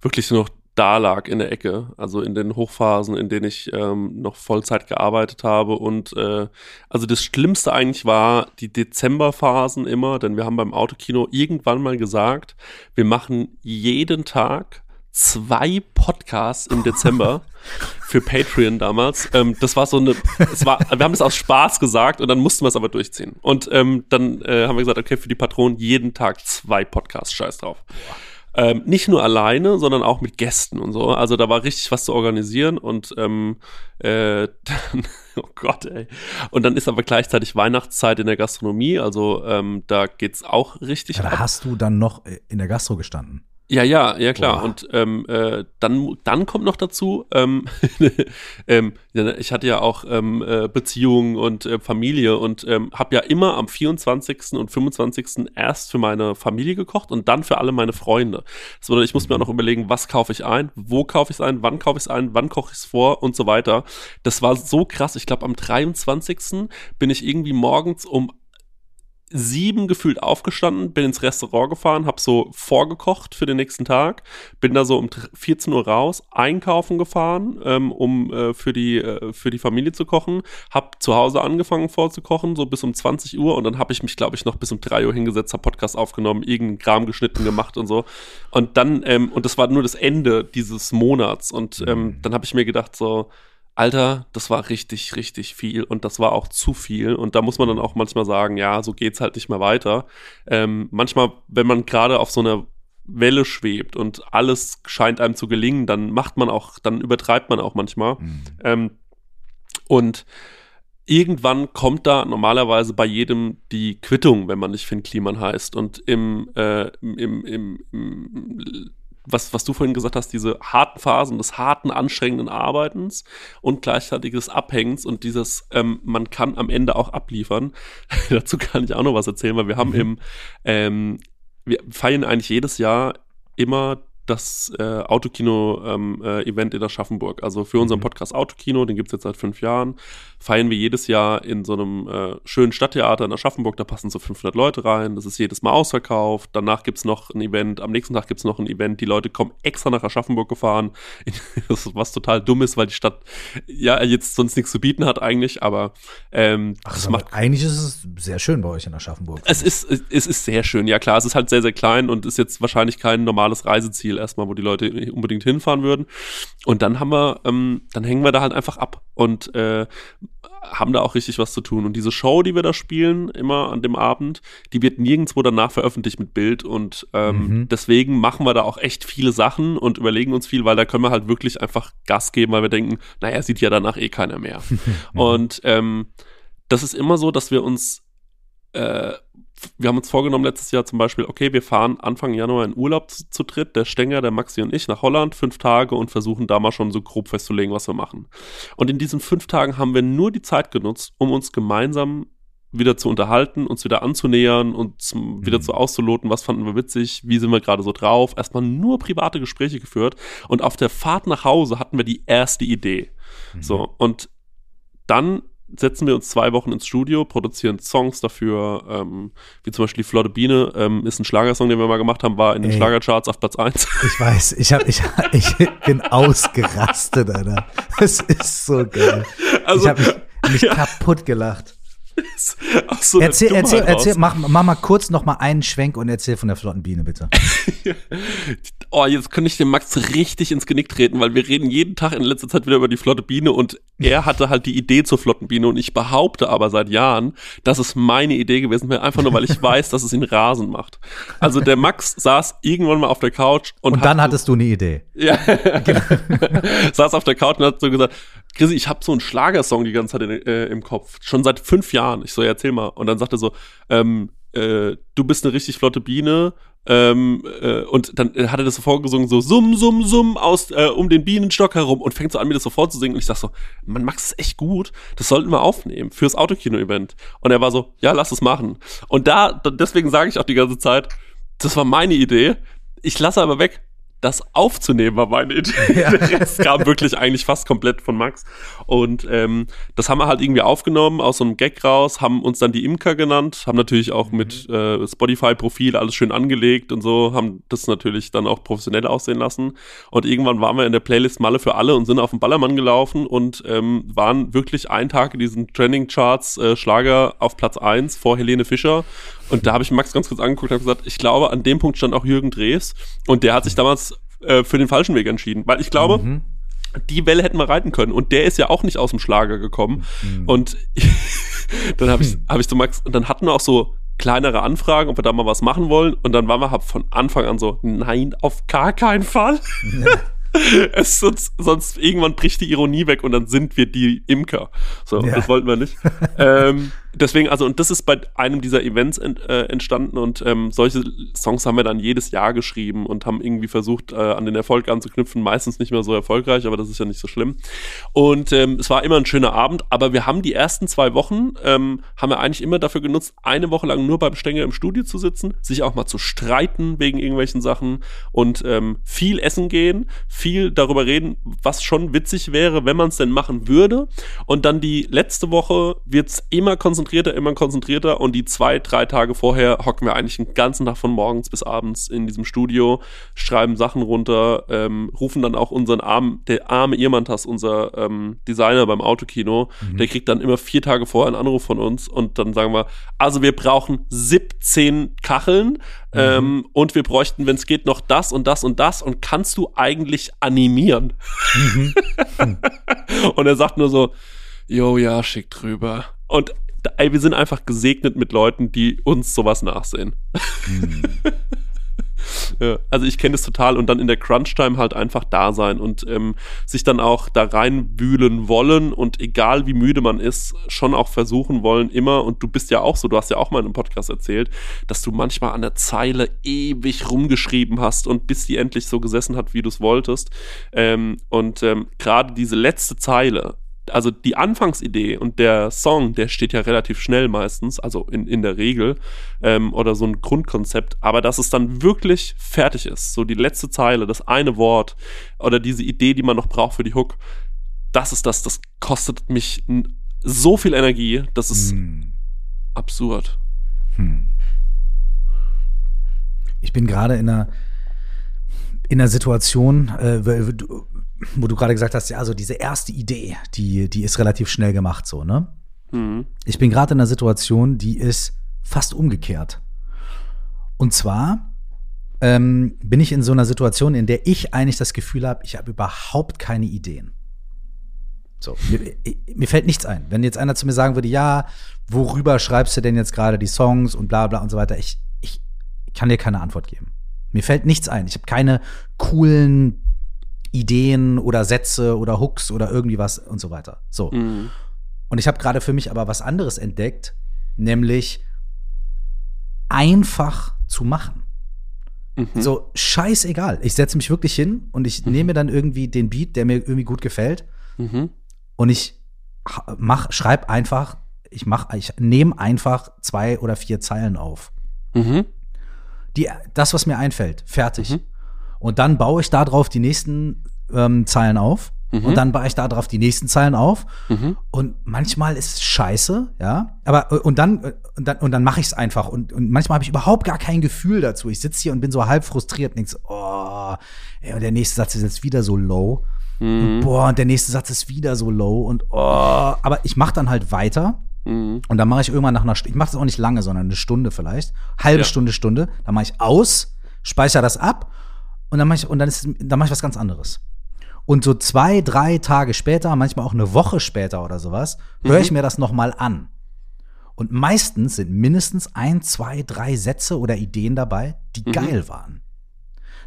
wirklich nur noch da lag in der Ecke, also in den Hochphasen, in denen ich ähm, noch Vollzeit gearbeitet habe. Und äh, also das Schlimmste eigentlich war die Dezemberphasen immer, denn wir haben beim Autokino irgendwann mal gesagt, wir machen jeden Tag zwei Podcasts im Dezember für Patreon damals. Ähm, das war so eine, es war, wir haben es aus Spaß gesagt und dann mussten wir es aber durchziehen. Und ähm, dann äh, haben wir gesagt, okay, für die Patronen jeden Tag zwei Podcasts, scheiß drauf. Ähm, nicht nur alleine, sondern auch mit Gästen und so. Also da war richtig was zu organisieren und ähm, äh, dann, oh Gott, ey. Und dann ist aber gleichzeitig Weihnachtszeit in der Gastronomie, also ähm, da geht's auch richtig. Ja, da ab. hast du dann noch in der Gastro gestanden? Ja, ja, ja klar. Boah. Und ähm, äh, dann, dann kommt noch dazu, ähm, ähm, ich hatte ja auch ähm, äh, Beziehungen und äh, Familie und ähm, habe ja immer am 24. und 25. erst für meine Familie gekocht und dann für alle meine Freunde. Das bedeutet, ich muss mir auch noch überlegen, was kaufe ich ein, wo kaufe ich es ein, wann kaufe ich es ein, wann koche ich es vor und so weiter. Das war so krass. Ich glaube, am 23. bin ich irgendwie morgens um sieben gefühlt aufgestanden, bin ins Restaurant gefahren, habe so vorgekocht für den nächsten Tag, bin da so um 14 Uhr raus, einkaufen gefahren, ähm, um äh, für, die, äh, für die Familie zu kochen, habe zu Hause angefangen vorzukochen, so bis um 20 Uhr und dann habe ich mich, glaube ich, noch bis um 3 Uhr hingesetzt, habe Podcast aufgenommen, irgendeinen Kram geschnitten gemacht und so. Und dann, ähm, und das war nur das Ende dieses Monats und ähm, mhm. dann habe ich mir gedacht so, Alter, das war richtig, richtig viel und das war auch zu viel. Und da muss man dann auch manchmal sagen, ja, so geht's halt nicht mehr weiter. Ähm, manchmal, wenn man gerade auf so einer Welle schwebt und alles scheint einem zu gelingen, dann macht man auch, dann übertreibt man auch manchmal. Mhm. Ähm, und irgendwann kommt da normalerweise bei jedem die Quittung, wenn man nicht Finn Kliman heißt. Und im, äh, im, im, im was, was du vorhin gesagt hast, diese harten Phasen des harten, anstrengenden Arbeitens und gleichzeitig des Abhängens und dieses, ähm, man kann am Ende auch abliefern. Dazu kann ich auch noch was erzählen, weil wir haben mhm. im, ähm, wir feiern eigentlich jedes Jahr immer das äh, Autokino-Event ähm, äh, in Aschaffenburg. Also für unseren mhm. Podcast Autokino, den gibt es jetzt seit fünf Jahren, feiern wir jedes Jahr in so einem äh, schönen Stadttheater in Aschaffenburg. Da passen so 500 Leute rein. Das ist jedes Mal ausverkauft. Danach gibt es noch ein Event. Am nächsten Tag gibt es noch ein Event. Die Leute kommen extra nach Aschaffenburg gefahren, was total dumm ist, weil die Stadt ja jetzt sonst nichts zu bieten hat eigentlich. Aber ähm, Ach, das macht eigentlich ist es sehr schön bei euch in Aschaffenburg. Es ist, es ist sehr schön. Ja klar, es ist halt sehr, sehr klein und ist jetzt wahrscheinlich kein normales Reiseziel erstmal, wo die Leute unbedingt hinfahren würden. Und dann haben wir, ähm, dann hängen wir da halt einfach ab und äh, haben da auch richtig was zu tun. Und diese Show, die wir da spielen, immer an dem Abend, die wird nirgendwo danach veröffentlicht mit Bild. Und ähm, mhm. deswegen machen wir da auch echt viele Sachen und überlegen uns viel, weil da können wir halt wirklich einfach Gas geben, weil wir denken, naja, sieht ja danach eh keiner mehr. und ähm, das ist immer so, dass wir uns äh, wir haben uns vorgenommen letztes Jahr zum Beispiel, okay, wir fahren Anfang Januar in Urlaub zu, zu dritt, der Stenger, der Maxi und ich, nach Holland, fünf Tage und versuchen da mal schon so grob festzulegen, was wir machen. Und in diesen fünf Tagen haben wir nur die Zeit genutzt, um uns gemeinsam wieder zu unterhalten, uns wieder anzunähern und zum, mhm. wieder zu auszuloten, was fanden wir witzig, wie sind wir gerade so drauf. Erstmal nur private Gespräche geführt und auf der Fahrt nach Hause hatten wir die erste Idee. Mhm. So, und dann setzen wir uns zwei Wochen ins Studio, produzieren Songs dafür, ähm, wie zum Beispiel die Flotte Biene, ähm, ist ein Schlagersong, den wir mal gemacht haben, war in den Ey, Schlagercharts auf Platz 1. Ich weiß, ich, hab, ich, ich bin ausgerastet, Alter. Das ist so geil. Also, ich habe mich, mich ja. kaputt gelacht. So erzähl, erzähl, erzähl, mach, mach mal kurz noch mal einen Schwenk und erzähl von der flotten Biene, bitte. oh, jetzt könnte ich dem Max richtig ins Genick treten, weil wir reden jeden Tag in letzter Zeit wieder über die flotte Biene und er hatte halt die Idee zur flotten Biene und ich behaupte aber seit Jahren, dass es meine Idee gewesen wäre, einfach nur, weil ich weiß, dass es ihn rasend macht. Also der Max saß irgendwann mal auf der Couch und, und dann hattest du eine Idee. Ja. Genau. saß auf der Couch und hat so gesagt, Chrissy, ich habe so einen Schlagersong die ganze Zeit in, äh, im Kopf, schon seit fünf Jahren. Ich so, ja, erzähl mal. Und dann sagt er so, ähm, äh, du bist eine richtig flotte Biene. Ähm, äh, und dann hat er das so vorgesungen, so summ, summ, summ aus, äh, um den Bienenstock herum und fängt so an, mir das so vorzusingen. Und ich sag so, man Max ist echt gut, das sollten wir aufnehmen fürs Autokino-Event. Und er war so, ja, lass es machen. Und da, deswegen sage ich auch die ganze Zeit, das war meine Idee. Ich lasse aber weg, das aufzunehmen, war meine Idee. Ja. Der Rest kam wirklich eigentlich fast komplett von Max. Und ähm, das haben wir halt irgendwie aufgenommen, aus so einem Gag raus, haben uns dann die Imker genannt, haben natürlich auch mhm. mit äh, Spotify-Profil alles schön angelegt und so, haben das natürlich dann auch professionell aussehen lassen. Und irgendwann waren wir in der Playlist Malle für alle und sind auf den Ballermann gelaufen und ähm, waren wirklich einen Tag in diesen Trending-Charts äh, Schlager auf Platz eins vor Helene Fischer und da habe ich Max ganz kurz angeguckt und habe gesagt, ich glaube, an dem Punkt stand auch Jürgen Drees. Und der hat sich damals äh, für den falschen Weg entschieden. Weil ich glaube, mhm. die Welle hätten wir reiten können. Und der ist ja auch nicht aus dem Schlager gekommen. Mhm. Und dann habe ich, hm. hab ich zu Max, und dann hatten wir auch so kleinere Anfragen, ob wir da mal was machen wollen. Und dann waren wir halt von Anfang an so, nein, auf gar keinen Fall. Ja. es sonst, sonst irgendwann bricht die Ironie weg und dann sind wir die Imker. So, ja. das wollten wir nicht. ähm, deswegen, also, und das ist bei einem dieser Events ent, äh, entstanden und ähm, solche Songs haben wir dann jedes Jahr geschrieben und haben irgendwie versucht, äh, an den Erfolg anzuknüpfen. Meistens nicht mehr so erfolgreich, aber das ist ja nicht so schlimm. Und ähm, es war immer ein schöner Abend, aber wir haben die ersten zwei Wochen, ähm, haben wir eigentlich immer dafür genutzt, eine Woche lang nur beim Stänger im Studio zu sitzen, sich auch mal zu streiten wegen irgendwelchen Sachen und ähm, viel essen gehen, viel darüber reden, was schon witzig wäre, wenn man es denn machen würde. Und dann die letzte Woche wird's immer konzentriert konzentrierter, immer konzentrierter und die zwei, drei Tage vorher hocken wir eigentlich den ganzen Tag von morgens bis abends in diesem Studio, schreiben Sachen runter, ähm, rufen dann auch unseren armen, der arme Irmantas, unser ähm, Designer beim Autokino, mhm. der kriegt dann immer vier Tage vorher einen Anruf von uns und dann sagen wir, also wir brauchen 17 Kacheln mhm. ähm, und wir bräuchten, wenn es geht, noch das und das und das und kannst du eigentlich animieren? Mhm. und er sagt nur so, Jo, ja, schick drüber. Und ey, wir sind einfach gesegnet mit Leuten, die uns sowas nachsehen. Hm. ja, also ich kenne es total und dann in der Crunch-Time halt einfach da sein und ähm, sich dann auch da reinwühlen wollen und egal wie müde man ist, schon auch versuchen wollen, immer, und du bist ja auch so, du hast ja auch mal in einem Podcast erzählt, dass du manchmal an der Zeile ewig rumgeschrieben hast und bis die endlich so gesessen hat, wie du es wolltest. Ähm, und ähm, gerade diese letzte Zeile, also die Anfangsidee und der Song, der steht ja relativ schnell meistens, also in, in der Regel, ähm, oder so ein Grundkonzept, aber dass es dann wirklich fertig ist, so die letzte Zeile, das eine Wort oder diese Idee, die man noch braucht für die Hook, das ist das, das kostet mich so viel Energie, das ist hm. absurd. Hm. Ich bin gerade in einer in einer Situation, äh, wo du gerade gesagt hast, ja, also diese erste Idee, die, die ist relativ schnell gemacht, so, ne? Mhm. Ich bin gerade in einer Situation, die ist fast umgekehrt. Und zwar ähm, bin ich in so einer Situation, in der ich eigentlich das Gefühl habe, ich habe überhaupt keine Ideen. So, mir, mir, fällt nichts ein. Wenn jetzt einer zu mir sagen würde, ja, worüber schreibst du denn jetzt gerade die Songs und bla bla und so weiter, ich, ich kann dir keine Antwort geben. Mir fällt nichts ein. Ich habe keine coolen Ideen oder Sätze oder Hooks oder irgendwie was und so weiter. So. Mhm. Und ich habe gerade für mich aber was anderes entdeckt, nämlich einfach zu machen. Mhm. So, scheißegal. Ich setze mich wirklich hin und ich mhm. nehme dann irgendwie den Beat, der mir irgendwie gut gefällt. Mhm. Und ich mach, schreib einfach, ich mach, ich nehme einfach zwei oder vier Zeilen auf. Mhm. Die, das, was mir einfällt, fertig. Und dann baue ich darauf die nächsten ähm, Zeilen auf. Mhm. Und dann baue ich darauf die nächsten Zeilen auf. Mhm. Und manchmal ist es scheiße, ja. Aber äh, und dann äh, und dann, und dann mache ich es einfach. Und, und manchmal habe ich überhaupt gar kein Gefühl dazu. Ich sitze hier und bin so halb frustriert und denke so, oh, ey, und der nächste Satz ist jetzt wieder so low. Mhm. Und boah, und der nächste Satz ist wieder so low. Und oh, aber ich mache dann halt weiter Mhm. Und dann mache ich irgendwann nach einer Stunde, ich mache das auch nicht lange, sondern eine Stunde vielleicht, halbe ja. Stunde, Stunde, dann mache ich aus, speichere das ab und dann mache ich, und dann ist, dann mache ich was ganz anderes. Und so zwei, drei Tage später, manchmal auch eine Woche später oder sowas, höre ich mhm. mir das nochmal an. Und meistens sind mindestens ein, zwei, drei Sätze oder Ideen dabei, die mhm. geil waren.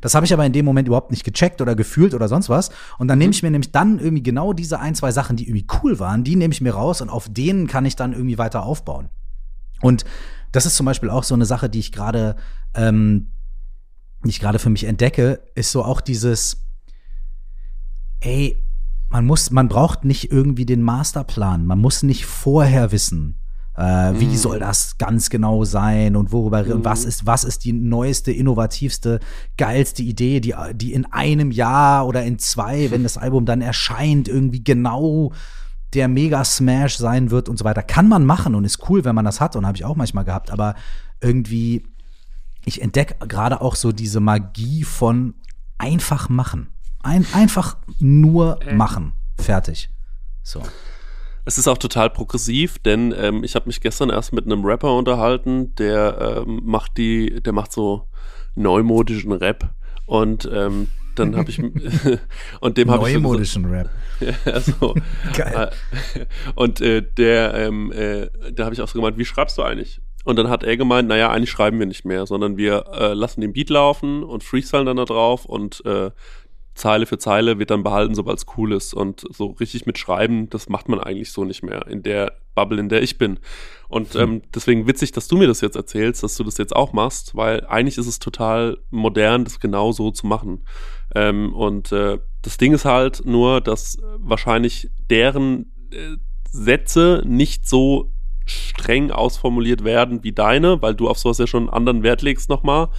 Das habe ich aber in dem Moment überhaupt nicht gecheckt oder gefühlt oder sonst was. Und dann nehme mhm. ich mir nämlich dann irgendwie genau diese ein, zwei Sachen, die irgendwie cool waren, die nehme ich mir raus und auf denen kann ich dann irgendwie weiter aufbauen. Und das ist zum Beispiel auch so eine Sache, die ich gerade, ähm, die ich gerade für mich entdecke, ist so auch dieses, ey, man muss, man braucht nicht irgendwie den Masterplan. Man muss nicht vorher wissen, äh, wie mhm. soll das ganz genau sein und worüber mhm. und was ist was ist die neueste, innovativste, geilste Idee, die die in einem Jahr oder in zwei, wenn das Album dann erscheint, irgendwie genau der Mega Smash sein wird und so weiter. Kann man machen und ist cool, wenn man das hat und habe ich auch manchmal gehabt, aber irgendwie ich entdecke gerade auch so diese Magie von einfach machen. Ein, einfach nur machen. Fertig. So. Es ist auch total progressiv, denn ähm, ich habe mich gestern erst mit einem Rapper unterhalten, der ähm, macht die, der macht so neumodischen Rap und ähm, dann habe ich und dem habe ich neumodischen Rap. ja, so, Geil. Äh, und äh, der, ähm, äh, da habe ich auch so gemeint, wie schreibst du eigentlich? Und dann hat er gemeint, naja, eigentlich schreiben wir nicht mehr, sondern wir äh, lassen den Beat laufen und freestylen dann da drauf und äh, Zeile für Zeile wird dann behalten, sobald es cool ist. Und so richtig mit Schreiben, das macht man eigentlich so nicht mehr in der Bubble, in der ich bin. Und hm. ähm, deswegen witzig, dass du mir das jetzt erzählst, dass du das jetzt auch machst, weil eigentlich ist es total modern, das genau so zu machen. Ähm, und äh, das Ding ist halt nur, dass wahrscheinlich deren äh, Sätze nicht so streng ausformuliert werden wie deine, weil du auf sowas ja schon einen anderen Wert legst nochmal.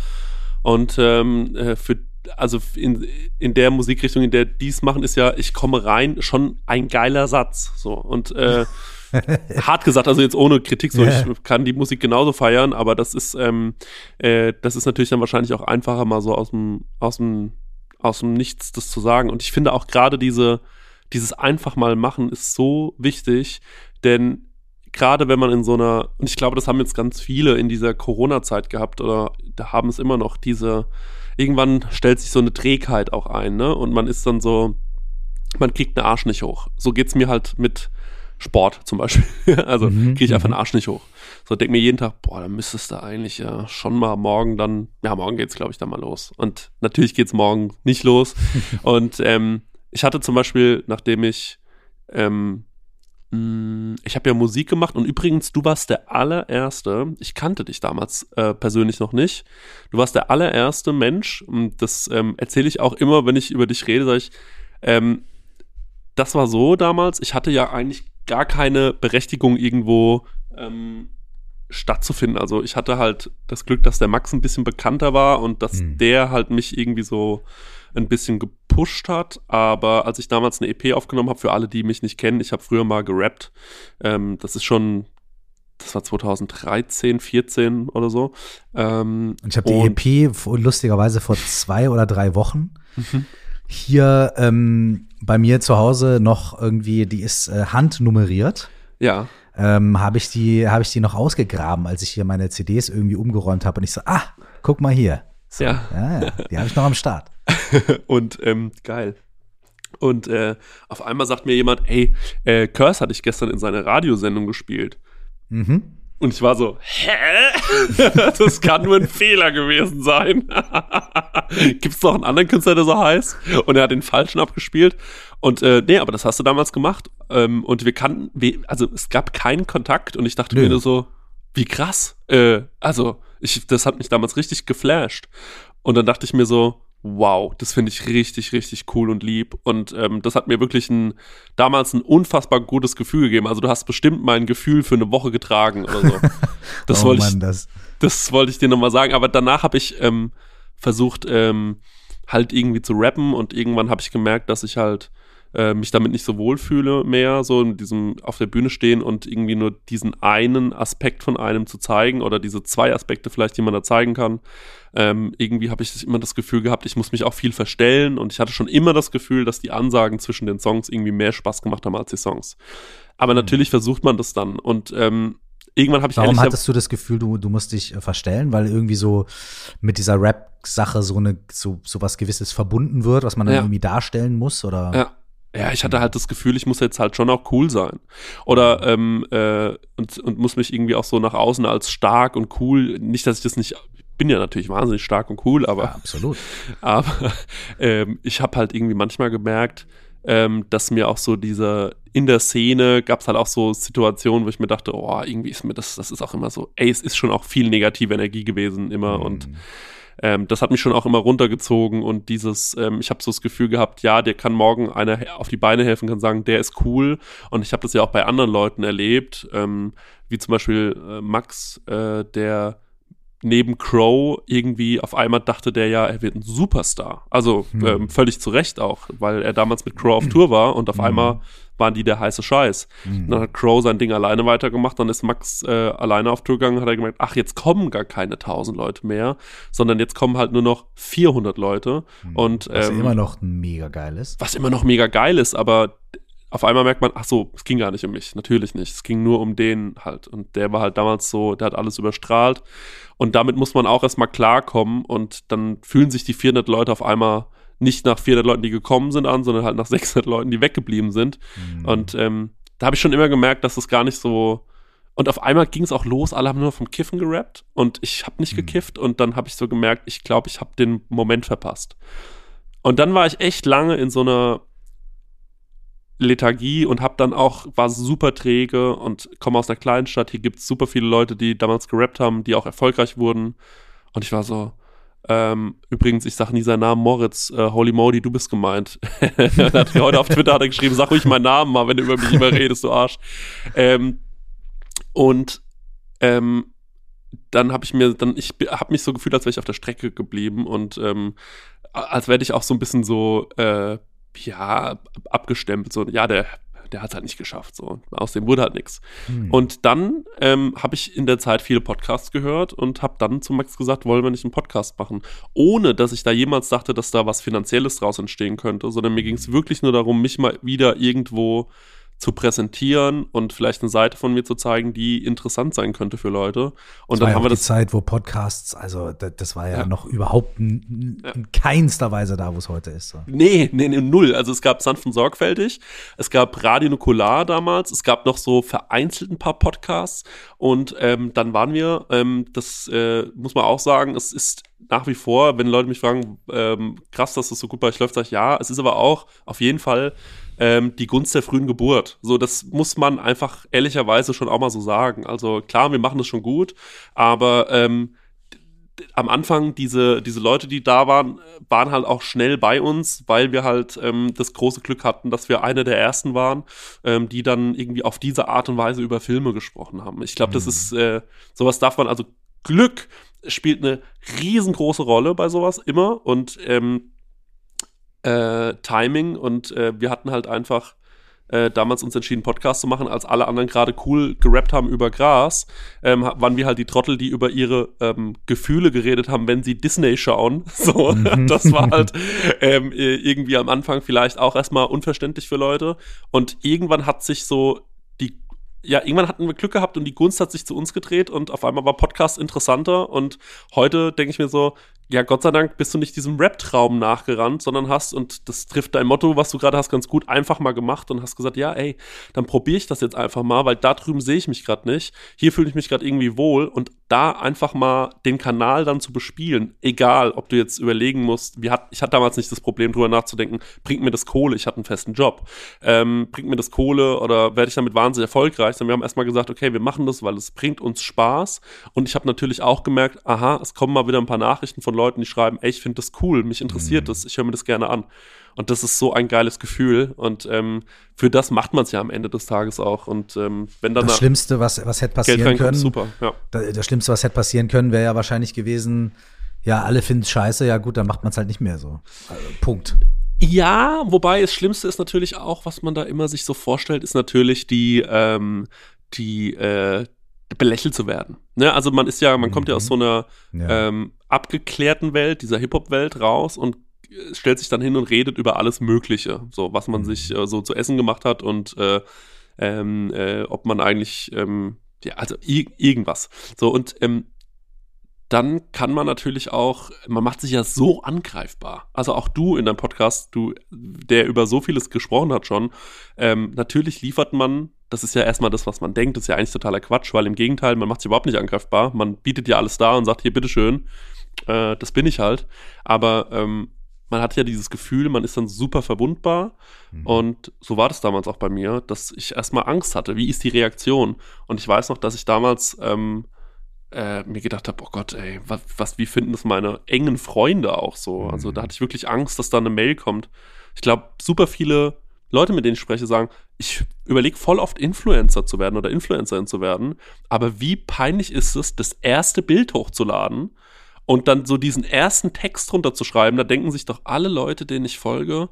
Und ähm, äh, für also in, in der Musikrichtung, in der dies machen, ist ja, ich komme rein, schon ein geiler Satz. So. Und äh, hart gesagt, also jetzt ohne Kritik, so yeah. ich kann die Musik genauso feiern, aber das ist, ähm, äh, das ist natürlich dann wahrscheinlich auch einfacher, mal so aus dem, aus dem, aus dem Nichts das zu sagen. Und ich finde auch gerade diese, dieses einfach mal machen ist so wichtig, denn gerade wenn man in so einer, und ich glaube, das haben jetzt ganz viele in dieser Corona-Zeit gehabt oder da haben es immer noch diese, irgendwann stellt sich so eine Trägheit auch ein, ne? Und man ist dann so, man kriegt den Arsch nicht hoch. So geht's mir halt mit Sport zum Beispiel. also mhm, kriege ich einfach mhm. Arsch nicht hoch. So denk mir jeden Tag, boah, da müsstest du eigentlich ja schon mal morgen dann, ja, morgen geht's, glaube ich, dann mal los. Und natürlich geht's morgen nicht los. Und ähm, ich hatte zum Beispiel, nachdem ich ähm, ich habe ja Musik gemacht und übrigens, du warst der allererste, ich kannte dich damals äh, persönlich noch nicht, du warst der allererste Mensch, und das ähm, erzähle ich auch immer, wenn ich über dich rede, sage ich, ähm, das war so damals, ich hatte ja eigentlich gar keine Berechtigung irgendwo ähm, stattzufinden. Also ich hatte halt das Glück, dass der Max ein bisschen bekannter war und dass hm. der halt mich irgendwie so ein bisschen gepusht hat. Aber als ich damals eine EP aufgenommen habe, für alle, die mich nicht kennen, ich habe früher mal gerappt. Ähm, das ist schon, das war 2013, 14 oder so. Ähm, und ich habe die EP lustigerweise vor zwei oder drei Wochen mhm. hier ähm, bei mir zu Hause noch irgendwie, die ist äh, handnummeriert. Ja. Ähm, habe ich die habe ich die noch ausgegraben, als ich hier meine CDs irgendwie umgeräumt habe und ich so, ah, guck mal hier. So, ja. ja, ja. Die habe ich noch am Start. und ähm, geil. Und äh, auf einmal sagt mir jemand, ey, äh, Curse hatte ich gestern in seiner Radiosendung gespielt. Mhm. Und ich war so, hä? das kann nur ein Fehler gewesen sein. Gibt es noch einen anderen Künstler, der so heißt? Und er hat den falschen abgespielt. Und äh, nee, aber das hast du damals gemacht. Ähm, und wir kannten, also es gab keinen Kontakt und ich dachte Nö. mir nur so, wie krass. Äh, also, ich, das hat mich damals richtig geflasht. Und dann dachte ich mir so, wow, das finde ich richtig, richtig cool und lieb. Und ähm, das hat mir wirklich ein, damals ein unfassbar gutes Gefühl gegeben. Also du hast bestimmt mein Gefühl für eine Woche getragen oder so. Das oh wollte ich, das. das wollte ich dir nochmal sagen. Aber danach habe ich ähm, versucht, ähm, halt irgendwie zu rappen und irgendwann habe ich gemerkt, dass ich halt äh, mich damit nicht so wohlfühle mehr, so in diesem auf der Bühne stehen und irgendwie nur diesen einen Aspekt von einem zu zeigen oder diese zwei Aspekte vielleicht, die man da zeigen kann. Ähm, irgendwie habe ich immer das Gefühl gehabt, ich muss mich auch viel verstellen und ich hatte schon immer das Gefühl, dass die Ansagen zwischen den Songs irgendwie mehr Spaß gemacht haben als die Songs. Aber mhm. natürlich versucht man das dann und ähm, irgendwann habe ich Warum hattest du das Gefühl, du, du musst dich äh, verstellen, weil irgendwie so mit dieser Rap-Sache so eine so, so was Gewisses verbunden wird, was man dann ja. irgendwie darstellen muss oder? Ja. Ja, ich hatte halt das Gefühl, ich muss jetzt halt schon auch cool sein. Oder ähm, äh, und, und muss mich irgendwie auch so nach außen als stark und cool, nicht, dass ich das nicht ich bin ja natürlich wahnsinnig stark und cool, aber ja, absolut. Aber ähm, ich habe halt irgendwie manchmal gemerkt, ähm, dass mir auch so diese, in der Szene gab es halt auch so Situationen, wo ich mir dachte, oh, irgendwie ist mir das, das ist auch immer so, ey, es ist schon auch viel negative Energie gewesen immer mhm. und ähm, das hat mich schon auch immer runtergezogen und dieses, ähm, ich habe so das Gefühl gehabt, ja, der kann morgen einer auf die Beine helfen, kann sagen, der ist cool. Und ich habe das ja auch bei anderen Leuten erlebt, ähm, wie zum Beispiel äh, Max, äh, der neben Crow irgendwie auf einmal dachte der ja, er wird ein Superstar. Also hm. ähm, völlig zu Recht auch, weil er damals mit Crow auf Tour war und auf hm. einmal waren die der heiße Scheiß. Hm. Dann hat Crow sein Ding alleine weitergemacht, dann ist Max äh, alleine auf Tour gegangen, hat er gemerkt, ach, jetzt kommen gar keine 1000 Leute mehr, sondern jetzt kommen halt nur noch 400 Leute. Hm. Und, was ähm, immer noch mega geil ist. Was immer noch mega geil ist, aber auf einmal merkt man, ach so, es ging gar nicht um mich. Natürlich nicht. Es ging nur um den halt. Und der war halt damals so, der hat alles überstrahlt. Und damit muss man auch erstmal klarkommen. Und dann fühlen sich die 400 Leute auf einmal nicht nach 400 Leuten, die gekommen sind, an, sondern halt nach 600 Leuten, die weggeblieben sind. Mhm. Und ähm, da habe ich schon immer gemerkt, dass es gar nicht so. Und auf einmal ging es auch los, alle haben nur vom Kiffen gerappt und ich habe nicht mhm. gekifft und dann habe ich so gemerkt, ich glaube, ich habe den Moment verpasst. Und dann war ich echt lange in so einer Lethargie und hab dann auch, war super träge und komme aus einer kleinen Stadt. Hier gibt es super viele Leute, die damals gerappt haben, die auch erfolgreich wurden. Und ich war so, ähm, übrigens, ich sage nie seinen Namen, Moritz, äh, Holy Modi, du bist gemeint. hat heute auf Twitter hat er geschrieben, sag ruhig meinen Namen mal, wenn du über mich immer redest, du Arsch. Ähm, und ähm, dann habe ich mir, dann, ich habe mich so gefühlt, als wäre ich auf der Strecke geblieben und ähm, als werde ich auch so ein bisschen so äh, ja, abgestempelt, so, ja, der, der hat es halt nicht geschafft, so. Aus dem wurde halt nichts. Hm. Und dann ähm, habe ich in der Zeit viele Podcasts gehört und habe dann zu Max gesagt, wollen wir nicht einen Podcast machen? Ohne, dass ich da jemals dachte, dass da was Finanzielles draus entstehen könnte, sondern mir ging es wirklich nur darum, mich mal wieder irgendwo zu präsentieren und vielleicht eine Seite von mir zu zeigen, die interessant sein könnte für Leute. Und das dann haben wir das. Die Zeit, wo Podcasts, also das, das war ja, ja, noch überhaupt in ja. keinster Weise da, wo es heute ist. So. Nee, nee, nee, null. Also es gab sanft und sorgfältig, es gab Radio Nukular damals, es gab noch so vereinzelt ein paar Podcasts und ähm, dann waren wir, ähm, das äh, muss man auch sagen, es ist nach wie vor, wenn Leute mich fragen, ähm, krass, dass das so gut bei euch läuft, sage ich ja. Es ist aber auch auf jeden Fall ähm, die Gunst der frühen Geburt. So, das muss man einfach ehrlicherweise schon auch mal so sagen. Also klar, wir machen das schon gut, aber ähm, am Anfang diese, diese Leute, die da waren, waren halt auch schnell bei uns, weil wir halt ähm, das große Glück hatten, dass wir eine der ersten waren, ähm, die dann irgendwie auf diese Art und Weise über Filme gesprochen haben. Ich glaube, mhm. das ist, äh, sowas darf man, also Glück spielt eine riesengroße Rolle bei sowas immer und ähm, äh, Timing und äh, wir hatten halt einfach äh, damals uns entschieden, Podcast zu machen, als alle anderen gerade cool gerappt haben über Gras, ähm, waren wir halt die Trottel, die über ihre ähm, Gefühle geredet haben, wenn sie Disney schauen. So, mhm. das war halt ähm, irgendwie am Anfang vielleicht auch erstmal unverständlich für Leute. Und irgendwann hat sich so die ja, irgendwann hatten wir Glück gehabt und die Gunst hat sich zu uns gedreht und auf einmal war Podcast interessanter und heute denke ich mir so, ja, Gott sei Dank bist du nicht diesem Rap-Traum nachgerannt, sondern hast, und das trifft dein Motto, was du gerade hast, ganz gut, einfach mal gemacht und hast gesagt, ja, ey, dann probiere ich das jetzt einfach mal, weil da drüben sehe ich mich gerade nicht. Hier fühle ich mich gerade irgendwie wohl und da einfach mal den Kanal dann zu bespielen, egal, ob du jetzt überlegen musst, wie hat, ich hatte damals nicht das Problem, drüber nachzudenken, bringt mir das Kohle, ich hatte einen festen Job, ähm, bringt mir das Kohle oder werde ich damit wahnsinnig erfolgreich, sondern wir haben erstmal gesagt, okay, wir machen das, weil es bringt uns Spaß. Und ich habe natürlich auch gemerkt, aha, es kommen mal wieder ein paar Nachrichten von Leuten, die schreiben, ey, ich finde das cool, mich interessiert mhm. das, ich höre mir das gerne an. Und das ist so ein geiles Gefühl. Und ähm, für das macht man es ja am Ende des Tages auch. Und ähm, wenn dann das Schlimmste, was, was hätte passieren können, super, ja. das Schlimmste, was hätte passieren können, wäre ja wahrscheinlich gewesen, ja, alle finden es scheiße, ja gut, dann macht man es halt nicht mehr so. Also, Punkt. Ja, wobei das Schlimmste ist natürlich auch, was man da immer sich so vorstellt, ist natürlich die, ähm, die, äh, belächelt zu werden. Ne? Also man ist ja, man kommt ja aus mhm. so einer ja. ähm, abgeklärten Welt, dieser Hip-Hop-Welt raus und äh, stellt sich dann hin und redet über alles Mögliche, so was man mhm. sich äh, so zu essen gemacht hat und äh, ähm, äh, ob man eigentlich ähm, ja, also irgendwas. So und ähm, dann kann man natürlich auch, man macht sich ja so angreifbar. Also auch du in deinem Podcast, du, der über so vieles gesprochen hat schon, ähm, natürlich liefert man, das ist ja erstmal das, was man denkt, das ist ja eigentlich totaler Quatsch, weil im Gegenteil, man macht sich überhaupt nicht angreifbar. Man bietet ja alles da und sagt, hier, bitteschön, äh, das bin ich halt. Aber ähm, man hat ja dieses Gefühl, man ist dann super verwundbar. Mhm. Und so war das damals auch bei mir, dass ich erstmal Angst hatte. Wie ist die Reaktion? Und ich weiß noch, dass ich damals ähm, äh, mir gedacht habe, oh Gott, ey, was, was, wie finden das meine engen Freunde auch so? Also da mhm. hatte ich wirklich Angst, dass da eine Mail kommt. Ich glaube, super viele Leute, mit denen ich spreche, sagen, ich überlege voll oft Influencer zu werden oder Influencerin zu werden, aber wie peinlich ist es, das erste Bild hochzuladen und dann so diesen ersten Text runterzuschreiben, da denken sich doch alle Leute, denen ich folge,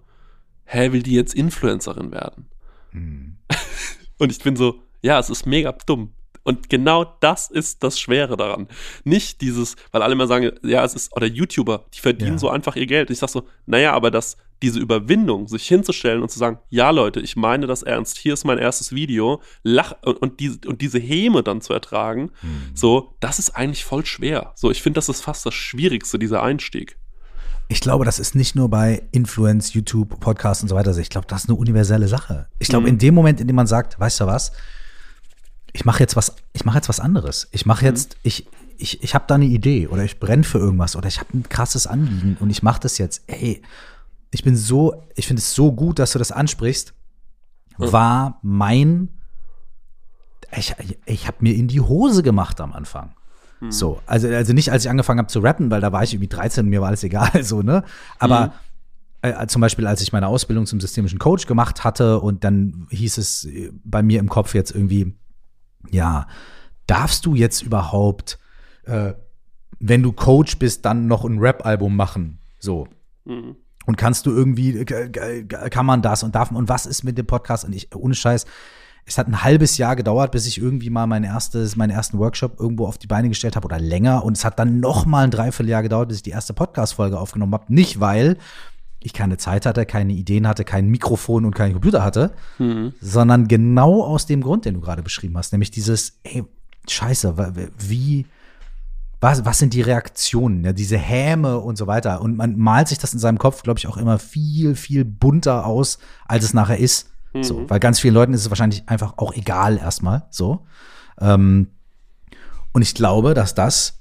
hä, will die jetzt Influencerin werden? Hm. und ich bin so, ja, es ist mega dumm. Und genau das ist das Schwere daran. Nicht dieses, weil alle immer sagen, ja, es ist, oder YouTuber, die verdienen ja. so einfach ihr Geld. Ich sag so, naja, aber das, diese Überwindung, sich hinzustellen und zu sagen, ja, Leute, ich meine das ernst, hier ist mein erstes Video, lach, und, die, und diese Häme dann zu ertragen, mhm. so, das ist eigentlich voll schwer. So, ich finde, das ist fast das Schwierigste, dieser Einstieg. Ich glaube, das ist nicht nur bei Influence, YouTube, Podcasts und so weiter. Ich glaube, das ist eine universelle Sache. Ich glaube, mhm. in dem Moment, in dem man sagt, weißt du was, ich mache jetzt was, ich mache jetzt was anderes. Ich mache jetzt, mhm. ich, ich, ich habe da eine Idee oder ich brenne für irgendwas oder ich habe ein krasses Anliegen und ich mache das jetzt. Ey, ich bin so, ich finde es so gut, dass du das ansprichst. War mein, ich, ich habe mir in die Hose gemacht am Anfang. Mhm. So, also, also nicht, als ich angefangen habe zu rappen, weil da war ich irgendwie 13 und mir war alles egal, so, ne? Aber mhm. Äh, zum Beispiel, als ich meine Ausbildung zum systemischen Coach gemacht hatte und dann hieß es bei mir im Kopf jetzt irgendwie, ja, darfst du jetzt überhaupt, äh, wenn du Coach bist, dann noch ein Rap-Album machen? So. Mhm. Und kannst du irgendwie, kann man das und darf man, und was ist mit dem Podcast? Und ich, ohne Scheiß, es hat ein halbes Jahr gedauert, bis ich irgendwie mal mein erstes, meinen ersten Workshop irgendwo auf die Beine gestellt habe oder länger. Und es hat dann noch mal ein Dreivierteljahr gedauert, bis ich die erste Podcast-Folge aufgenommen habe. Nicht, weil ich keine Zeit hatte, keine Ideen hatte, kein Mikrofon und keinen Computer hatte, mhm. sondern genau aus dem Grund, den du gerade beschrieben hast, nämlich dieses, ey, scheiße, wie, was, was sind die Reaktionen, ja, diese Häme und so weiter. Und man malt sich das in seinem Kopf, glaube ich, auch immer viel, viel bunter aus, als es nachher ist. Mhm. So, weil ganz vielen Leuten ist es wahrscheinlich einfach auch egal erstmal. So. Ähm, und ich glaube, dass das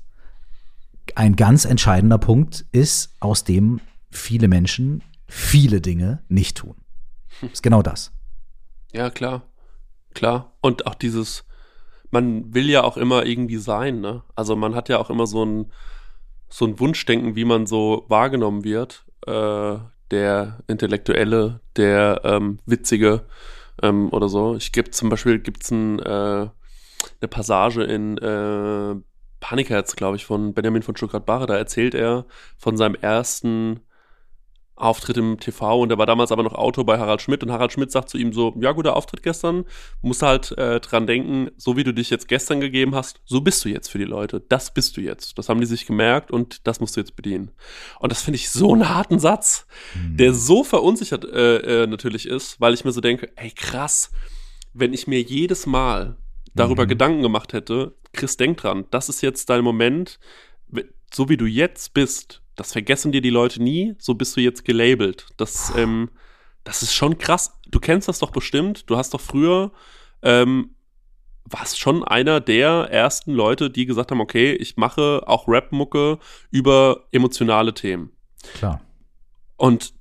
ein ganz entscheidender Punkt ist, aus dem viele Menschen viele Dinge nicht tun. Ist genau das. Ja, klar. Klar. Und auch dieses, man will ja auch immer irgendwie sein, ne? Also man hat ja auch immer so ein, so ein Wunschdenken, wie man so wahrgenommen wird. Äh, der Intellektuelle, der ähm, Witzige ähm, oder so. Ich gebe zum Beispiel gibt's ein, äh, eine Passage in äh, Panikherz, glaube ich, von Benjamin von Stuttgart-Barre. Da erzählt er von seinem ersten Auftritt im TV und er war damals aber noch Autor bei Harald Schmidt und Harald Schmidt sagt zu ihm so, ja, guter Auftritt gestern, musst halt äh, dran denken, so wie du dich jetzt gestern gegeben hast, so bist du jetzt für die Leute, das bist du jetzt. Das haben die sich gemerkt und das musst du jetzt bedienen. Und das finde ich so einen harten Satz, mhm. der so verunsichert äh, äh, natürlich ist, weil ich mir so denke, ey krass, wenn ich mir jedes Mal darüber mhm. Gedanken gemacht hätte, Chris, denk dran, das ist jetzt dein Moment, so wie du jetzt bist, das vergessen dir die Leute nie, so bist du jetzt gelabelt. Das, ähm, das ist schon krass. Du kennst das doch bestimmt. Du hast doch früher, ähm, warst schon einer der ersten Leute, die gesagt haben, okay, ich mache auch Rap-Mucke über emotionale Themen. Klar. Und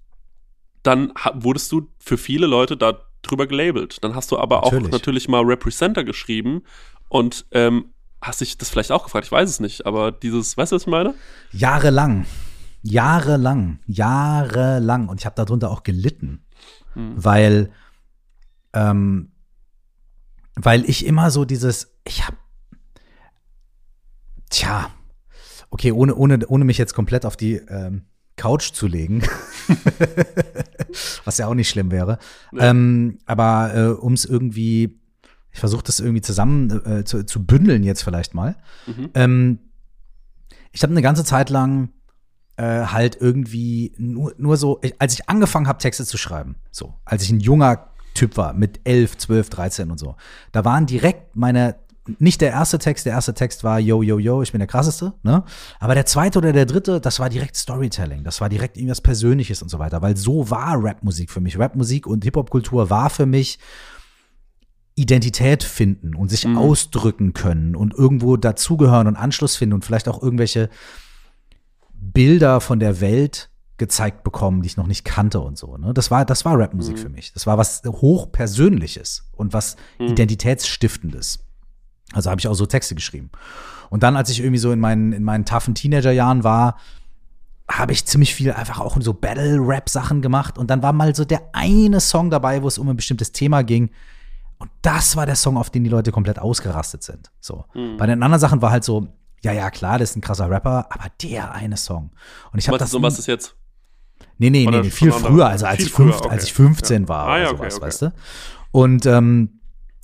dann wurdest du für viele Leute da drüber gelabelt. Dann hast du aber natürlich. auch natürlich mal Representer geschrieben und ähm, Hast dich das vielleicht auch gefragt? Ich weiß es nicht, aber dieses, weißt du, was ich meine? Jahrelang. Jahrelang. Jahrelang. Und ich habe darunter auch gelitten. Hm. Weil, ähm, weil ich immer so dieses, ich habe, tja, okay, ohne, ohne, ohne mich jetzt komplett auf die ähm, Couch zu legen. Was ja auch nicht schlimm wäre. Nee. Ähm, aber äh, um es irgendwie, ich versuche das irgendwie zusammen äh, zu, zu, bündeln jetzt vielleicht mal. Mhm. Ähm, ich habe eine ganze Zeit lang äh, halt irgendwie nur, nur so, als ich angefangen habe, Texte zu schreiben, so, als ich ein junger Typ war, mit 11, 12, 13 und so, da waren direkt meine nicht der erste Text, der erste Text war yo, yo, yo, ich bin der krasseste, ne? Aber der zweite oder der dritte, das war direkt Storytelling, das war direkt irgendwas Persönliches und so weiter, weil so war Rapmusik für mich. Rapmusik und Hip-Hop-Kultur war für mich Identität finden und sich mhm. ausdrücken können und irgendwo dazugehören und Anschluss finden und vielleicht auch irgendwelche Bilder von der Welt gezeigt bekommen, die ich noch nicht kannte und so. Ne? Das war, das war Rapmusik mhm. für mich. Das war was hochpersönliches und was mhm. identitätsstiftendes. Also habe ich auch so Texte geschrieben. Und dann, als ich irgendwie so in meinen, in meinen toughen Teenagerjahren war, habe ich ziemlich viel einfach auch so Battle-Rap-Sachen gemacht. Und dann war mal so der eine Song dabei, wo es um ein bestimmtes Thema ging. Und das war der Song, auf den die Leute komplett ausgerastet sind. So. Mhm. Bei den anderen Sachen war halt so, ja, ja, klar, das ist ein krasser Rapper, aber der eine Song. Und ich habe das. Und was ist jetzt? Nee, nee, nee, nee viel früher, also als, ich, fünf, okay. als ich 15 ja. war ah, ja, oder sowas, okay, okay. weißt du? Und ähm,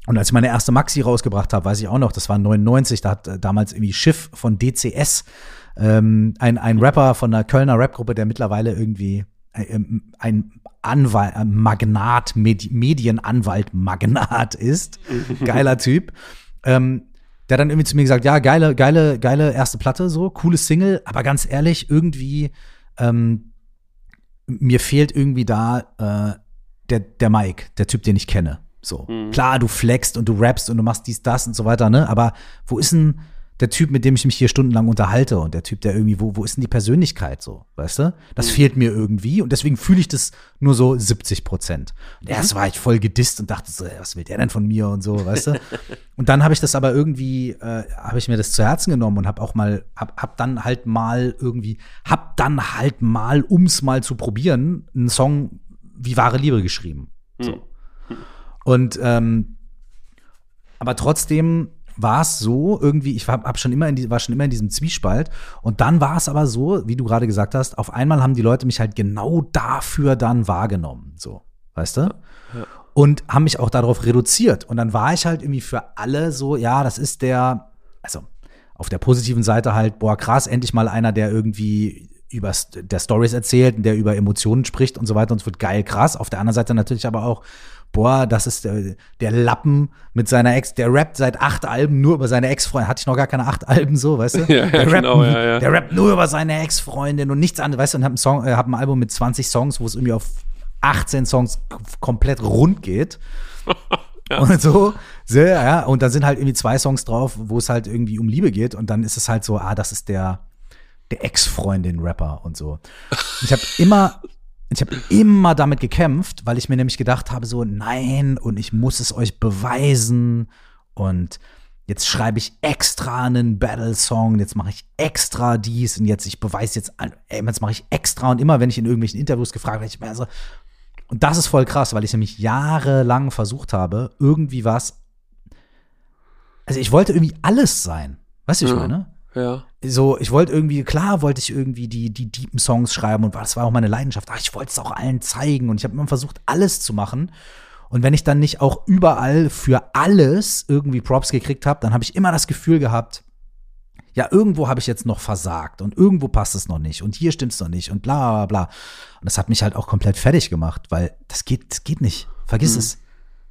und als ich meine erste Maxi rausgebracht habe, weiß ich auch noch, das war 99, da hat äh, damals irgendwie Schiff von DCS, ähm, ein, ein Rapper von einer Kölner Rapgruppe, der mittlerweile irgendwie äh, ähm, ein Anwalt, ein Magnat, Medi Medienanwalt Magnat ist. Geiler Typ. Ähm, der dann irgendwie zu mir gesagt, ja, geile, geile, geile erste Platte, so, cooles Single, aber ganz ehrlich, irgendwie, ähm, mir fehlt irgendwie da äh, der, der Mike, der Typ, den ich kenne. So. Mhm. Klar, du flexst und du rappst und du machst dies, das und so weiter, ne? Aber wo ist denn der Typ, mit dem ich mich hier stundenlang unterhalte und der Typ, der irgendwie, wo, wo ist denn die Persönlichkeit so, weißt du? Das mhm. fehlt mir irgendwie und deswegen fühle ich das nur so 70 Prozent. Und erst mhm. war ich voll gedisst und dachte so, was will der denn von mir und so, weißt du? und dann habe ich das aber irgendwie, äh, habe ich mir das zu Herzen genommen und habe auch mal, hab, hab dann halt mal irgendwie, hab dann halt mal, ums mal zu probieren, einen Song wie wahre Liebe geschrieben. So. Mhm. Und ähm, aber trotzdem war es so irgendwie, ich war, hab schon immer in die, war schon immer in diesem Zwiespalt. Und dann war es aber so, wie du gerade gesagt hast, auf einmal haben die Leute mich halt genau dafür dann wahrgenommen. So, weißt du? Ja. Und haben mich auch darauf reduziert. Und dann war ich halt irgendwie für alle so, ja, das ist der, also auf der positiven Seite halt, boah, krass, endlich mal einer, der irgendwie über der Stories erzählt, der über Emotionen spricht und so weiter und es wird geil, krass. Auf der anderen Seite natürlich aber auch, boah, das ist der, der Lappen mit seiner Ex, der rappt seit acht Alben nur über seine Ex-Freundin. Hatte ich noch gar keine acht Alben so, weißt du? Ja, der, genau, rappt, ja, ja. der rappt nur über seine Ex-Freundin und nichts anderes, weißt du, und hat ein, Song, äh, hab ein Album mit 20 Songs, wo es irgendwie auf 18 Songs komplett rund geht. Ja. Und so, sehr, ja, und dann sind halt irgendwie zwei Songs drauf, wo es halt irgendwie um Liebe geht und dann ist es halt so, ah, das ist der, der Ex-Freundin-Rapper und so. Ich habe immer, ich habe immer damit gekämpft, weil ich mir nämlich gedacht habe, so, nein, und ich muss es euch beweisen. Und jetzt schreibe ich extra einen Battle-Song, jetzt mache ich extra dies und jetzt, ich beweise jetzt, ey, jetzt mache ich extra und immer, wenn ich in irgendwelchen Interviews gefragt werde, ich mir so, und das ist voll krass, weil ich nämlich jahrelang versucht habe, irgendwie was, also ich wollte irgendwie alles sein. Weißt du, ich meine? Ja. So, ich wollte irgendwie, klar wollte ich irgendwie die, die deepen Songs schreiben und das war auch meine Leidenschaft. Ach, ich wollte es auch allen zeigen und ich habe immer versucht, alles zu machen. Und wenn ich dann nicht auch überall für alles irgendwie Props gekriegt habe, dann habe ich immer das Gefühl gehabt, ja, irgendwo habe ich jetzt noch versagt und irgendwo passt es noch nicht und hier stimmt es noch nicht und bla bla bla. Und das hat mich halt auch komplett fertig gemacht, weil das geht, das geht nicht. Vergiss mhm. es.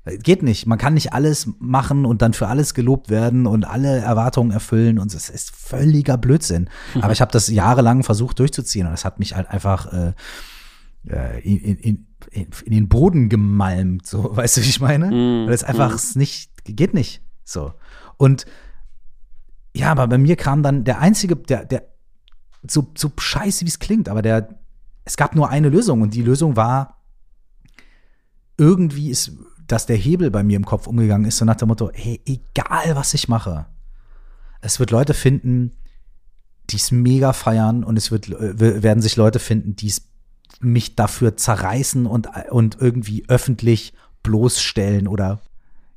Geht nicht. Man kann nicht alles machen und dann für alles gelobt werden und alle Erwartungen erfüllen und es ist völliger Blödsinn. Aber ich habe das jahrelang versucht durchzuziehen und es hat mich halt einfach äh, äh in, in, in, in, den Boden gemalmt, so, weißt du, wie ich meine? Mm, Weil es einfach mm. nicht, geht nicht. So. Und ja, aber bei mir kam dann der einzige, der, der, so, so scheiße wie es klingt, aber der, es gab nur eine Lösung und die Lösung war, irgendwie ist dass der Hebel bei mir im Kopf umgegangen ist, so nach dem Motto, hey, egal was ich mache, es wird Leute finden, die es mega feiern und es wird, äh, werden sich Leute finden, die es mich dafür zerreißen und, und irgendwie öffentlich bloßstellen oder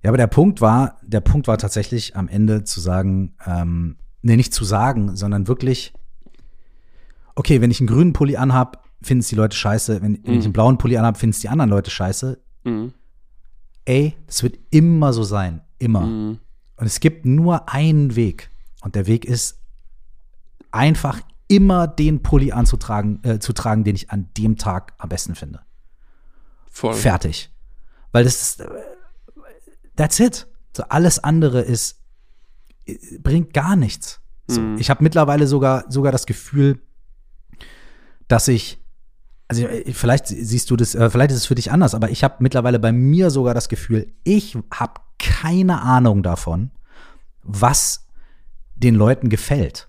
ja, aber der Punkt war, der Punkt war tatsächlich am Ende zu sagen, ähm, nee, nicht zu sagen, sondern wirklich, okay, wenn ich einen grünen Pulli anhab, finden es die Leute scheiße. Wenn, wenn ich einen blauen Pulli anhab, finden es die anderen Leute scheiße. Mhm. Ey, das wird immer so sein. Immer. Mhm. Und es gibt nur einen Weg. Und der Weg ist einfach immer den Pulli anzutragen, äh, zu tragen, den ich an dem Tag am besten finde. Voll. Fertig. Weil das ist, äh, that's it. So alles andere ist, äh, bringt gar nichts. So, Mhm. Ich habe mittlerweile sogar, sogar das Gefühl, dass ich, also äh, vielleicht siehst du das, äh, vielleicht ist es für dich anders, aber ich habe mittlerweile bei mir sogar das Gefühl, ich habe keine Ahnung davon, was den Leuten gefällt.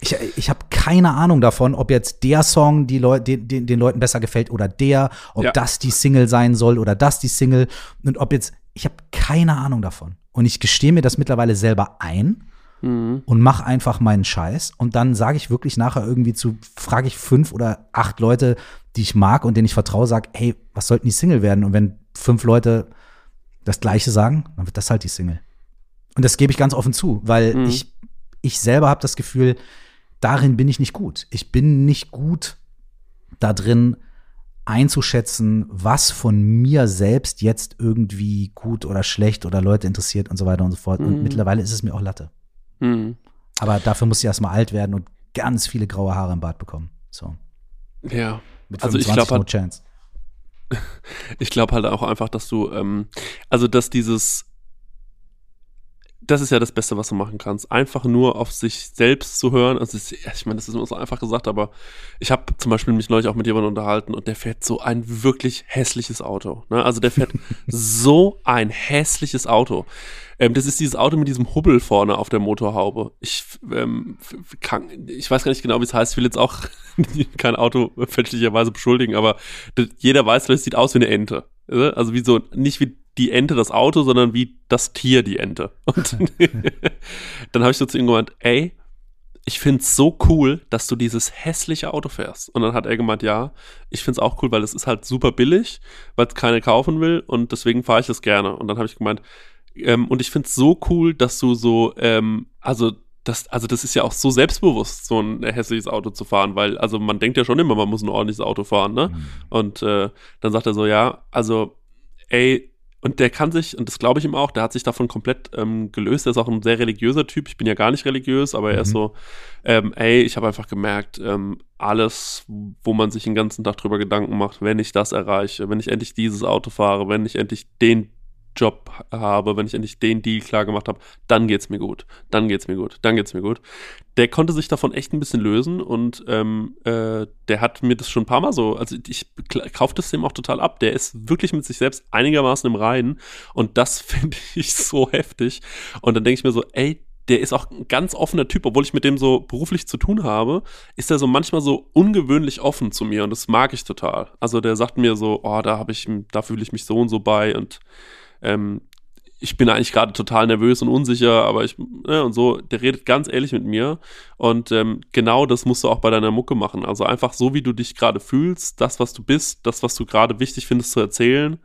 Ich, ich habe keine Ahnung davon, ob jetzt der Song die Leu den, den, den Leuten besser gefällt oder der, ob Ja. das die Single sein soll oder das die Single und ob jetzt, ich habe keine Ahnung davon. Und ich gestehe mir das mittlerweile selber ein Mhm. und mache einfach meinen Scheiß und dann sage ich wirklich nachher irgendwie zu, frage ich fünf oder acht Leute, die ich mag und denen ich vertraue, sag, hey, was sollten die Single werden? Und wenn fünf Leute das Gleiche sagen, dann wird das halt die Single. Und das gebe ich ganz offen zu, weil Mhm. ich, ich selber habe das Gefühl, darin bin ich nicht gut. Ich bin nicht gut da drin einzuschätzen, was von mir selbst jetzt irgendwie gut oder schlecht oder Leute interessiert und so weiter und so fort. Und Mhm. mittlerweile ist es mir auch Latte. Mhm. Aber dafür muss ich erstmal alt werden und ganz viele graue Haare im Bart bekommen. So. Ja. Mit Also ich 25 glaube no halt, chance. ich glaube halt auch einfach, dass du, ähm, also dass dieses, das ist ja das Beste, was du machen kannst. Einfach nur auf sich selbst zu hören. Also es- ich meine, das ist immer so einfach gesagt, aber ich habe zum Beispiel mich neulich auch mit jemandem unterhalten und der fährt so ein wirklich hässliches Auto. Ne? Also der fährt so ein hässliches Auto. Ähm, das ist dieses Auto mit diesem Hubbel vorne auf der Motorhaube. Ich, ähm, kann, ich weiß gar nicht genau, wie es heißt. Ich will jetzt auch kein Auto fälschlicherweise beschuldigen, aber jeder weiß, das sieht aus wie eine Ente. Ne? Also wie so, nicht wie die Ente das Auto, sondern wie das Tier die Ente. Und dann habe ich so zu ihm gemeint, ey, ich find's so cool, dass du dieses hässliche Auto fährst. Und dann hat er gemeint, ja, ich find's auch cool, weil es ist halt super billig, weil es keiner kaufen will und deswegen fahre ich das gerne. Und dann habe ich gemeint, ähm, und ich find's so cool, dass du so, ähm, also das, also das ist ja auch so selbstbewusst, so ein hässliches Auto zu fahren, weil, also man denkt ja schon immer, man muss ein ordentliches Auto fahren, ne? Und äh, dann sagt er so, ja, also, ey, und der kann sich, und das glaube ich ihm auch, der hat sich davon komplett ähm, gelöst. Der ist auch ein sehr religiöser Typ. Ich bin ja gar nicht religiös, aber er ist Mhm. so, ähm, ey, ich habe einfach gemerkt, ähm, alles, wo man sich den ganzen Tag drüber Gedanken macht, wenn ich das erreiche, wenn ich endlich dieses Auto fahre, wenn ich endlich den Job habe, wenn ich endlich den Deal klar gemacht habe, dann geht's mir gut, dann geht's mir gut, dann geht's mir gut. Der konnte sich davon echt ein bisschen lösen und ähm, äh, der hat mir das schon ein paar Mal so, also ich kaufe das dem auch total ab. Der ist wirklich mit sich selbst einigermaßen im Reinen und das finde ich so heftig. Und dann denke ich mir so, ey, der ist auch ein ganz offener Typ, obwohl ich mit dem so beruflich zu tun habe, ist er so manchmal so ungewöhnlich offen zu mir und das mag ich total. Also der sagt mir so, oh, da habe ich, da fühle ich mich so und so bei und ähm, ich bin eigentlich gerade total nervös und unsicher, aber ich, ne, und so, der redet ganz ehrlich mit mir. Und ähm, genau das musst du auch bei deiner Mucke machen. Also einfach so, wie du dich gerade fühlst, das, was du bist, das, was du gerade wichtig findest zu erzählen,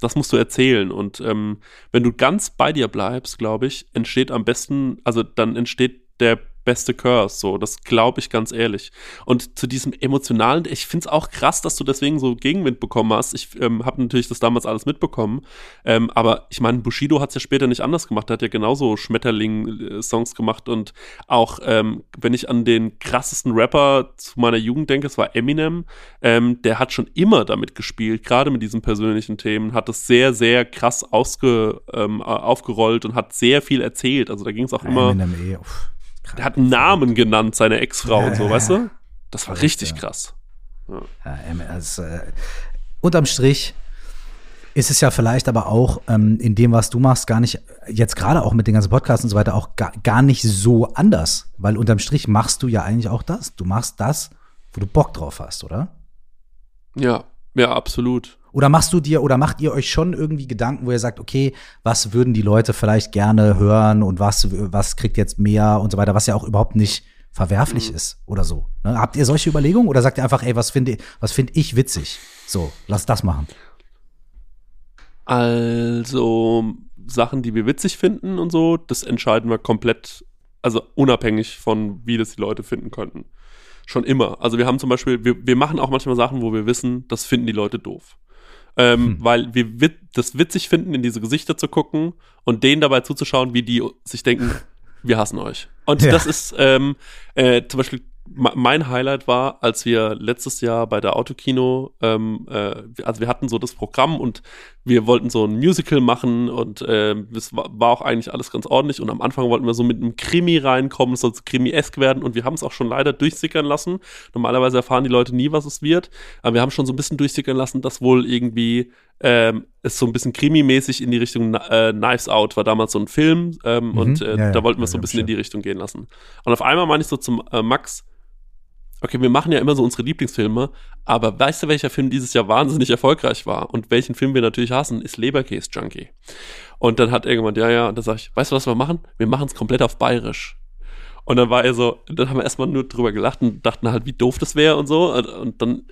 das musst du erzählen. Und ähm, wenn du ganz bei dir bleibst, glaube ich, entsteht am besten, also dann entsteht der beste Curse, so, das glaube ich ganz ehrlich. Und zu diesem emotionalen, ich finde es auch krass, dass du deswegen so Gegenwind bekommen hast. Ich ähm, habe natürlich das damals alles mitbekommen, ähm, aber ich meine, Bushido hat es ja später nicht anders gemacht, der hat ja genauso Schmetterling-Songs gemacht und auch, ähm, wenn ich an den krassesten Rapper zu meiner Jugend denke, es war Eminem, ähm, der hat schon immer damit gespielt, gerade mit diesen persönlichen Themen, hat es sehr, sehr krass ausge, ähm, aufgerollt und hat sehr viel erzählt. Also da ging es auch immer. Eminem, eh, uff. Der hat einen Namen genannt, seine Ex-Frau Ja, und so, ja, weißt du? Das war richtig ja. krass. Ja, ähm, also, äh, unterm Strich ist es ja vielleicht aber auch ähm, in dem, was du machst, gar nicht, jetzt gerade auch mit den ganzen Podcasts und so weiter, auch gar, gar nicht so anders. Weil unterm Strich machst du ja eigentlich auch das. Du machst das, wo du Bock drauf hast, oder? Ja, ja, absolut. Oder machst du dir oder macht ihr euch schon irgendwie Gedanken, wo ihr sagt, okay, was würden die Leute vielleicht gerne hören und was, was kriegt jetzt mehr und so weiter, was ja auch überhaupt nicht verwerflich ist oder so. Ne? Habt ihr solche Überlegungen oder sagt ihr einfach, ey, was finde was finde ich witzig? So, lass das machen. Also Sachen, die wir witzig finden und so, das entscheiden wir komplett, also unabhängig von, wie das die Leute finden könnten. Schon immer. Also wir haben zum Beispiel, wir, wir machen auch manchmal Sachen, wo wir wissen, das finden die Leute doof. Ähm, hm. Weil wir wit das witzig finden, in diese Gesichter zu gucken und denen dabei zuzuschauen, wie die sich denken, wir hassen euch. Und ja. das ist ähm, äh, zum Beispiel mein Highlight war, als wir letztes Jahr bei der Autokino, ähm, äh, also wir hatten so das Programm und wir wollten so ein Musical machen und äh, es war, war, auch eigentlich alles ganz ordentlich. Und am Anfang wollten wir so mit einem Krimi reinkommen, es soll so Krimi-esk werden. Und wir haben es auch schon leider durchsickern lassen. Normalerweise erfahren die Leute nie, was es wird, aber wir haben schon so ein bisschen durchsickern lassen, dass wohl irgendwie ähm, es so ein bisschen Krimi-mäßig in die Richtung äh, Knives Out war damals so ein Film ähm, mhm, und äh, ja, da wollten wir es so ein bisschen in die Richtung gehen lassen. Und auf einmal meine ich so zum äh, Max, okay, wir machen ja immer so unsere Lieblingsfilme, aber weißt du, welcher Film dieses Jahr wahnsinnig erfolgreich war und welchen Film wir natürlich hassen, ist Leberkäse Junkie. Und dann hat gemeint, ja, ja, und dann sag ich, weißt du, was wir machen? Wir machen es komplett auf bayerisch. Und dann war er so, dann haben wir erstmal nur drüber gelacht und dachten halt, wie doof das wäre und so. Und, und dann,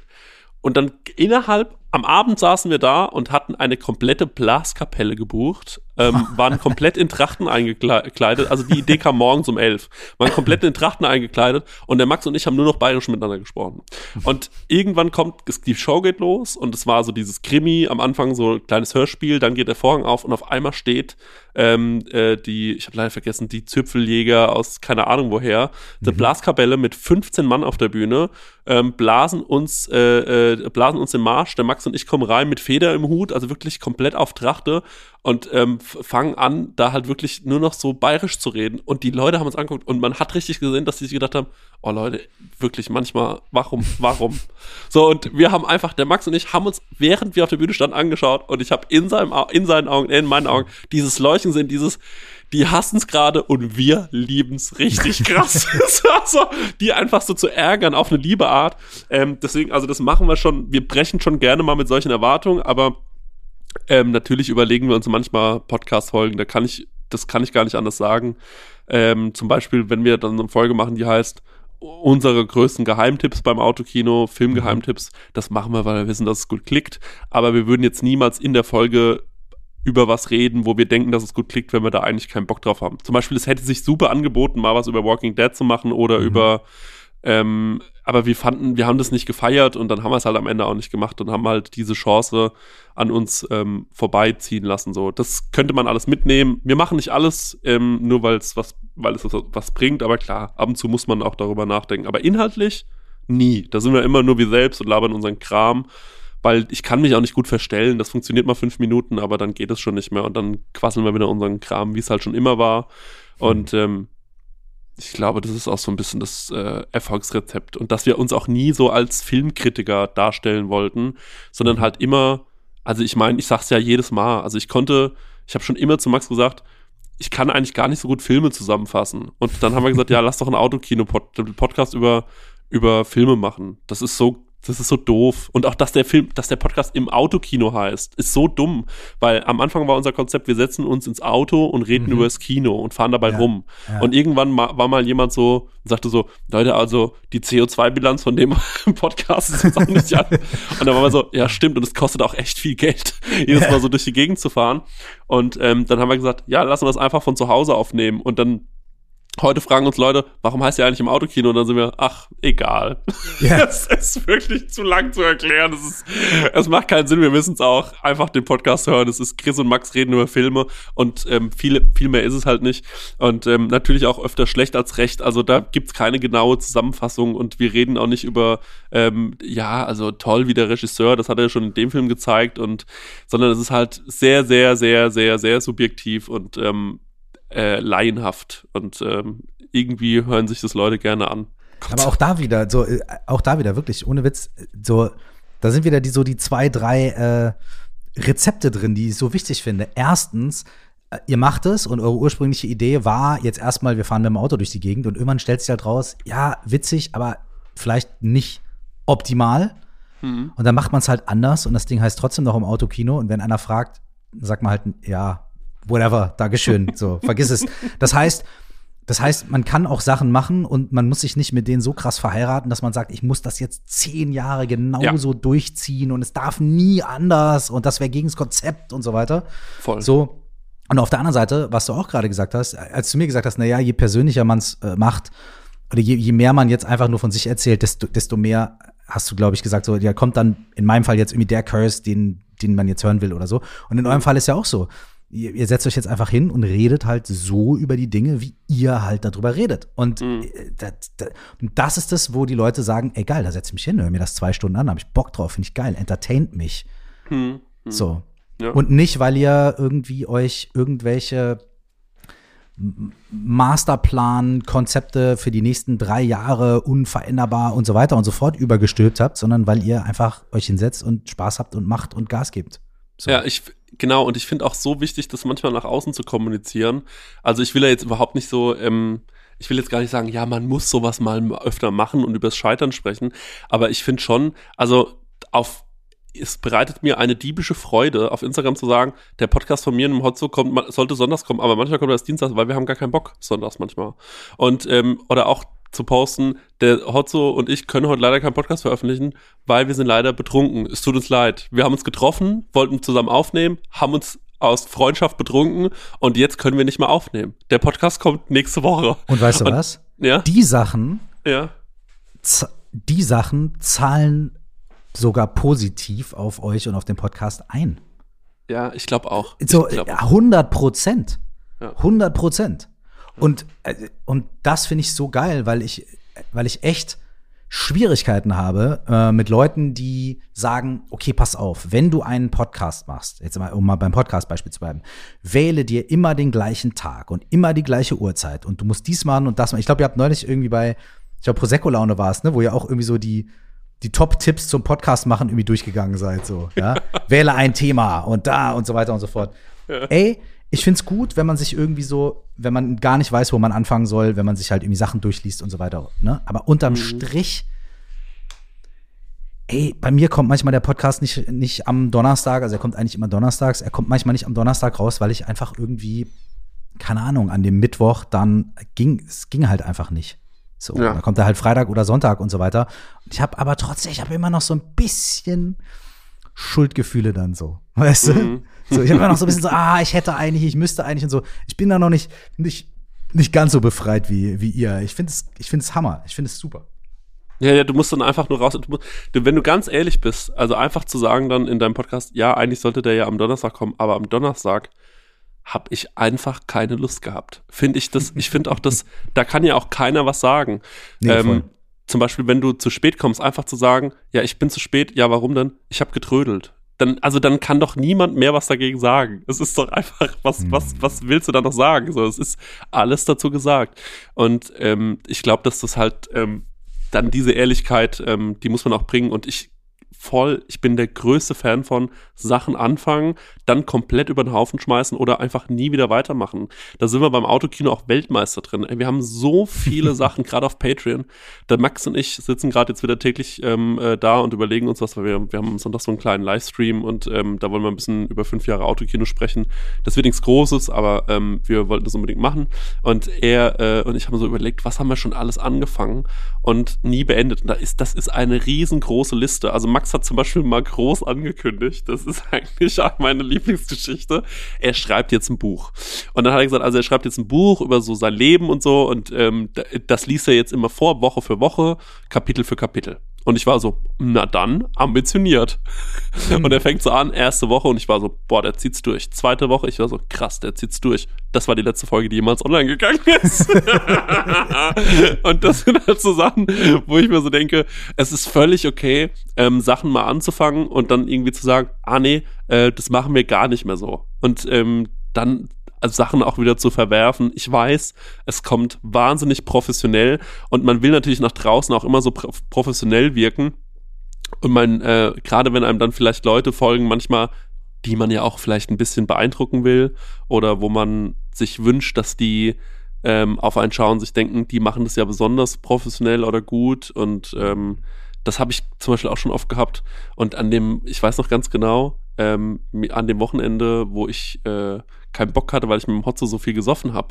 und dann innerhalb am Abend saßen wir da und hatten eine komplette Blaskapelle gebucht, ähm, waren komplett in Trachten eingekleidet, also die Idee kam morgens um elf, waren komplett in Trachten eingekleidet und der Max und ich haben nur noch bayerisch miteinander gesprochen. Und irgendwann kommt, die Show geht los und es war so dieses Krimi, am Anfang so ein kleines Hörspiel, dann geht der Vorhang auf und auf einmal steht ähm, äh, die, ich habe leider vergessen, die Züpfeljäger aus keine Ahnung woher, mhm. die Blaskapelle mit 15 Mann auf der Bühne, ähm, blasen uns, äh, äh, blasen uns den Marsch, der Max Max und ich kommen rein mit Feder im Hut, also wirklich komplett auf Trachte und ähm, fangen an, da halt wirklich nur noch so bayerisch zu reden. Und die Leute haben uns angeguckt und man hat richtig gesehen, dass sie sich gedacht haben, oh Leute, wirklich manchmal, warum, warum? so, und wir haben einfach, der Max und ich haben uns, während wir auf der Bühne standen, angeschaut und ich habe in, in seinen Augen, in meinen Augen, dieses Leuchten sehen, dieses, die hassen es gerade und wir lieben es richtig krass. also, die einfach so zu ärgern auf eine liebe Art. Ähm, deswegen, also das machen wir schon, wir brechen schon gerne mal mit solchen Erwartungen, aber ähm, natürlich überlegen wir uns manchmal Podcast-Folgen, da kann ich, das kann ich gar nicht anders sagen. Ähm, zum Beispiel, wenn wir dann eine Folge machen, die heißt unsere größten Geheimtipps beim Autokino, Filmgeheimtipps, das machen wir, weil wir wissen, dass es gut klickt. Aber wir würden jetzt niemals in der Folge über was reden, wo wir denken, dass es gut klickt, wenn wir da eigentlich keinen Bock drauf haben. Zum Beispiel, es hätte sich super angeboten, mal was über Walking Dead zu machen oder mhm. über ähm, aber wir fanden, wir haben das nicht gefeiert und dann haben wir es halt am Ende auch nicht gemacht und haben halt diese Chance an uns ähm, vorbeiziehen lassen. So, das könnte man alles mitnehmen. Wir machen nicht alles, ähm, nur weil es was, weil es was bringt, aber klar, ab und zu muss man auch darüber nachdenken. Aber inhaltlich nie. Da sind wir immer nur wir selbst und labern unseren Kram weil ich kann mich auch nicht gut verstellen. Das funktioniert mal fünf Minuten, aber dann geht es schon nicht mehr und dann quasseln wir wieder unseren Kram, wie es halt schon immer war. Und ähm, ich glaube, das ist auch so ein bisschen das äh, Erfolgsrezept und dass wir uns auch nie so als Filmkritiker darstellen wollten, sondern halt immer, also ich meine, ich sag's ja jedes Mal, also ich konnte, ich habe schon immer zu Max gesagt, ich kann eigentlich gar nicht so gut Filme zusammenfassen. Und dann haben wir gesagt, ja, lass doch ein Autokino-Podcast über, über Filme machen. Das ist so das ist so doof. Und auch, dass der Film, dass der Podcast im Autokino heißt, ist so dumm. Weil am Anfang war unser Konzept, wir setzen uns ins Auto und reden mhm. über das Kino und fahren dabei ja, rum. Ja. Und irgendwann war mal jemand so, sagte so, Leute, also die CO2-Bilanz von dem Podcast ist jetzt auch nicht an. Und dann war man so, ja, stimmt, und es kostet auch echt viel Geld, jedes Mal so durch die Gegend zu fahren. Und ähm, dann haben wir gesagt, ja, lassen wir das einfach von zu Hause aufnehmen. Und dann Heute fragen uns Leute, warum heißt ihr eigentlich im Autokino? Und dann sind wir, ach, egal. Ja. Das ist wirklich zu lang zu erklären. Es, ist, es macht keinen Sinn, wir wissen es auch. Einfach den Podcast hören. Es ist Chris und Max reden über Filme und ähm, viel, viel mehr ist es halt nicht. Und ähm, natürlich auch öfter schlecht als recht. Also da gibt's keine genaue Zusammenfassung und wir reden auch nicht über, ähm, ja, also toll wie der Regisseur, das hat er schon in dem Film gezeigt und, sondern es ist halt sehr, sehr, sehr, sehr, sehr subjektiv und ähm, äh, laienhaft und ähm, irgendwie hören sich das Leute gerne an. Gott. Aber auch da wieder, so, äh, auch da wieder, wirklich, ohne Witz, so, da sind wieder die, so die zwei, drei äh, Rezepte drin, die ich so wichtig finde. Erstens, äh, ihr macht es und eure ursprüngliche Idee war jetzt erstmal, wir fahren mit dem Auto durch die Gegend und irgendwann stellt sich halt raus, ja, witzig, aber vielleicht nicht optimal. Mhm. Und dann macht man es halt anders und das Ding heißt trotzdem noch im Autokino. Und wenn einer fragt, sagt man halt, ja, whatever, Dankeschön, so, vergiss es. Das heißt, das heißt, man kann auch Sachen machen und man muss sich nicht mit denen so krass verheiraten, dass man sagt, ich muss das jetzt zehn Jahre genauso ja. durchziehen und es darf nie anders und das wäre gegen das Konzept und so weiter. Voll. So. Und auf der anderen Seite, was du auch gerade gesagt hast, als du mir gesagt hast, na ja, je persönlicher man es äh, macht, oder je, je mehr man jetzt einfach nur von sich erzählt, desto, desto mehr hast du, glaube ich, gesagt, so, ja, kommt dann in meinem Fall jetzt irgendwie der Curse, den, den man jetzt hören will oder so. Und in eurem Fall ist ja auch so. Ihr, ihr setzt euch jetzt einfach hin und redet halt so über die Dinge, wie ihr halt darüber redet. Und mhm. das, das, das, ist das, wo die Leute sagen, ey geil, da setze ich mich hin, höre mir das zwei Stunden an, habe ich Bock drauf, finde ich geil, entertaint mich. Mhm. So. Ja. Und nicht, weil ihr irgendwie euch irgendwelche Masterplan, Konzepte für die nächsten drei Jahre unveränderbar und so weiter und so fort übergestülpt habt, sondern weil ihr einfach euch hinsetzt und Spaß habt und macht und Gas gebt. So. Ja, ich, genau, und ich finde auch so wichtig, das manchmal nach außen zu kommunizieren. Also ich will ja jetzt überhaupt nicht so, ähm, ich will jetzt gar nicht sagen, ja, man muss sowas mal öfter machen und übers Scheitern sprechen, aber ich finde schon, also auf es bereitet mir eine diebische Freude, auf Instagram zu sagen, der Podcast von mir im Hotzo kommt, sollte sonntags kommen, aber manchmal kommt er erst Dienstag, weil wir haben gar keinen Bock sonntags manchmal. Und, ähm, oder auch zu posten, der Hotzo und ich können heute leider keinen Podcast veröffentlichen, weil wir sind leider betrunken. Es tut uns leid. Wir haben uns getroffen, wollten zusammen aufnehmen, haben uns aus Freundschaft betrunken und jetzt können wir nicht mehr aufnehmen. Der Podcast kommt nächste Woche. Und weißt du und, was? Ja. Die Sachen, ja. Die Sachen zahlen sogar positiv auf euch und auf den Podcast ein. Ja, ich glaube auch. So, glaub 100 Prozent. Ja. 100 Prozent. Und, äh, und das finde ich so geil, weil ich, weil ich echt Schwierigkeiten habe äh, mit Leuten, die sagen, okay, pass auf, wenn du einen Podcast machst, jetzt mal, um mal beim Podcast-Beispiel zu bleiben, wähle dir immer den gleichen Tag und immer die gleiche Uhrzeit und du musst dies machen und das machen. Ich glaube, ihr habt neulich irgendwie bei, ich glaube, Prosecco-Laune war es, ne, wo ihr auch irgendwie so die, die Top-Tipps zum Podcast machen irgendwie durchgegangen seid. So, ja? Wähle ein Thema und da und so weiter und so fort. Ja. Ey, ich find's gut, wenn man sich irgendwie so, wenn man gar nicht weiß, wo man anfangen soll, wenn man sich halt irgendwie Sachen durchliest und so weiter. Ne? Aber unterm mhm. Strich, ey, bei mir kommt manchmal der Podcast nicht, nicht am Donnerstag, also er kommt eigentlich immer donnerstags, er kommt manchmal nicht am Donnerstag raus, weil ich einfach irgendwie, keine Ahnung, an dem Mittwoch dann ging, es ging halt einfach nicht. So, ja. dann kommt er halt Freitag oder Sonntag und so weiter. Ich habe aber trotzdem, ich habe immer noch so ein bisschen Schuldgefühle dann so. Weißt du? Mhm. So, ich habe immer noch so ein bisschen so, ah, ich hätte eigentlich, ich müsste eigentlich und so. Ich bin da noch nicht, nicht, nicht ganz so befreit wie, wie ihr. Ich finde es, ich finde es Hammer. Ich finde es super. Ja, ja, du musst dann einfach nur raus. Du musst, du, wenn du ganz ehrlich bist, also einfach zu sagen dann in deinem Podcast, ja, eigentlich sollte der ja am Donnerstag kommen, aber am Donnerstag habe ich einfach keine Lust gehabt. Finde ich das, ich finde auch das, da kann ja auch keiner was sagen. Nee, ähm, zum Beispiel, wenn du zu spät kommst, einfach zu sagen, ja, ich bin zu spät, ja, warum denn? Ich habe getrödelt. Dann, also dann kann doch niemand mehr was dagegen sagen. Es ist doch einfach, was, was, hm. was willst du da noch sagen? So, es ist alles dazu gesagt. Und ähm, ich glaube, dass das halt ähm, dann diese Ehrlichkeit, ähm, die muss man auch bringen. Und ich voll, ich bin der größte Fan von Sachen anfangen, dann komplett über den Haufen schmeißen oder einfach nie wieder weitermachen. Da sind wir beim Autokino auch Weltmeister drin. Wir haben so viele Sachen, gerade auf Patreon. Der Max und ich sitzen gerade jetzt wieder täglich ähm, äh, da und überlegen uns was, weil wir, wir haben am Sonntag so einen kleinen Livestream und ähm, da wollen wir ein bisschen über fünf Jahre Autokino sprechen. Das wird nichts Großes, aber ähm, wir wollten das unbedingt machen. Und er äh, und ich haben so überlegt, was haben wir schon alles angefangen und nie beendet. Und da ist, das ist eine riesengroße Liste. Also Max hat zum Beispiel mal groß angekündigt, das ist eigentlich meine Lieblingsgeschichte. Er schreibt jetzt ein Buch. Und dann hat er gesagt, also er schreibt jetzt ein Buch über so sein Leben und so und ähm, das liest er jetzt immer vor, Woche für Woche, Kapitel für Kapitel. Und ich war so, na dann, ambitioniert. Mhm. Und er fängt so an, erste Woche, und ich war so, boah, der zieht's durch. Zweite Woche, ich war so, krass, der zieht's durch. Das war die letzte Folge, die jemals online gegangen ist. und das sind halt so Sachen, wo ich mir so denke, es ist völlig okay, ähm, Sachen mal anzufangen und dann irgendwie zu sagen, ah nee, äh, das machen wir gar nicht mehr so. Und ähm, dann Sachen auch wieder zu verwerfen. Ich weiß, es kommt wahnsinnig professionell und man will natürlich nach draußen auch immer so professionell wirken. Und man, äh, gerade wenn einem dann vielleicht Leute folgen, manchmal, die man ja auch vielleicht ein bisschen beeindrucken will oder wo man sich wünscht, dass die ähm, auf einen schauen, sich denken, die machen das ja besonders professionell oder gut und ähm, das habe ich zum Beispiel auch schon oft gehabt. Und an dem, ich weiß noch ganz genau, ähm, an dem Wochenende, wo ich äh, keinen Bock hatte, weil ich mit dem Hotzo so viel gesoffen habe.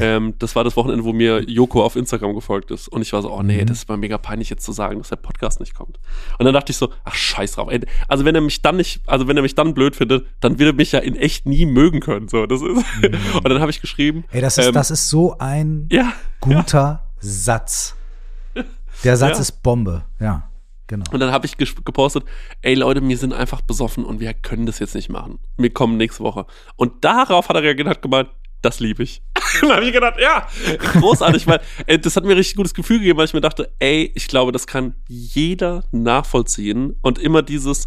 ähm, das war das Wochenende, wo mir Joko auf Instagram gefolgt ist. Und ich war so, oh nee, mhm. das ist mal mega peinlich jetzt zu sagen, dass der Podcast nicht kommt. Und dann dachte ich so, ach scheiß drauf. Ey. Also wenn er mich dann nicht, also wenn er mich dann blöd findet, dann wird er mich ja in echt nie mögen können. So, das ist. Mhm. Und dann habe ich geschrieben. Ey, das ist, ähm, das ist so ein ja, guter ja. Satz. Der Satz ja. ist Bombe, ja. Genau. Und dann habe ich gepostet, ey Leute, wir sind einfach besoffen und wir können das jetzt nicht machen. Wir kommen nächste Woche. Und darauf hat er reagiert und hat gemeint, das liebe ich. dann habe ich gedacht, ja, großartig, weil ey, das hat mir ein richtig gutes Gefühl gegeben, weil ich mir dachte, ey, ich glaube, das kann jeder nachvollziehen. Und immer dieses,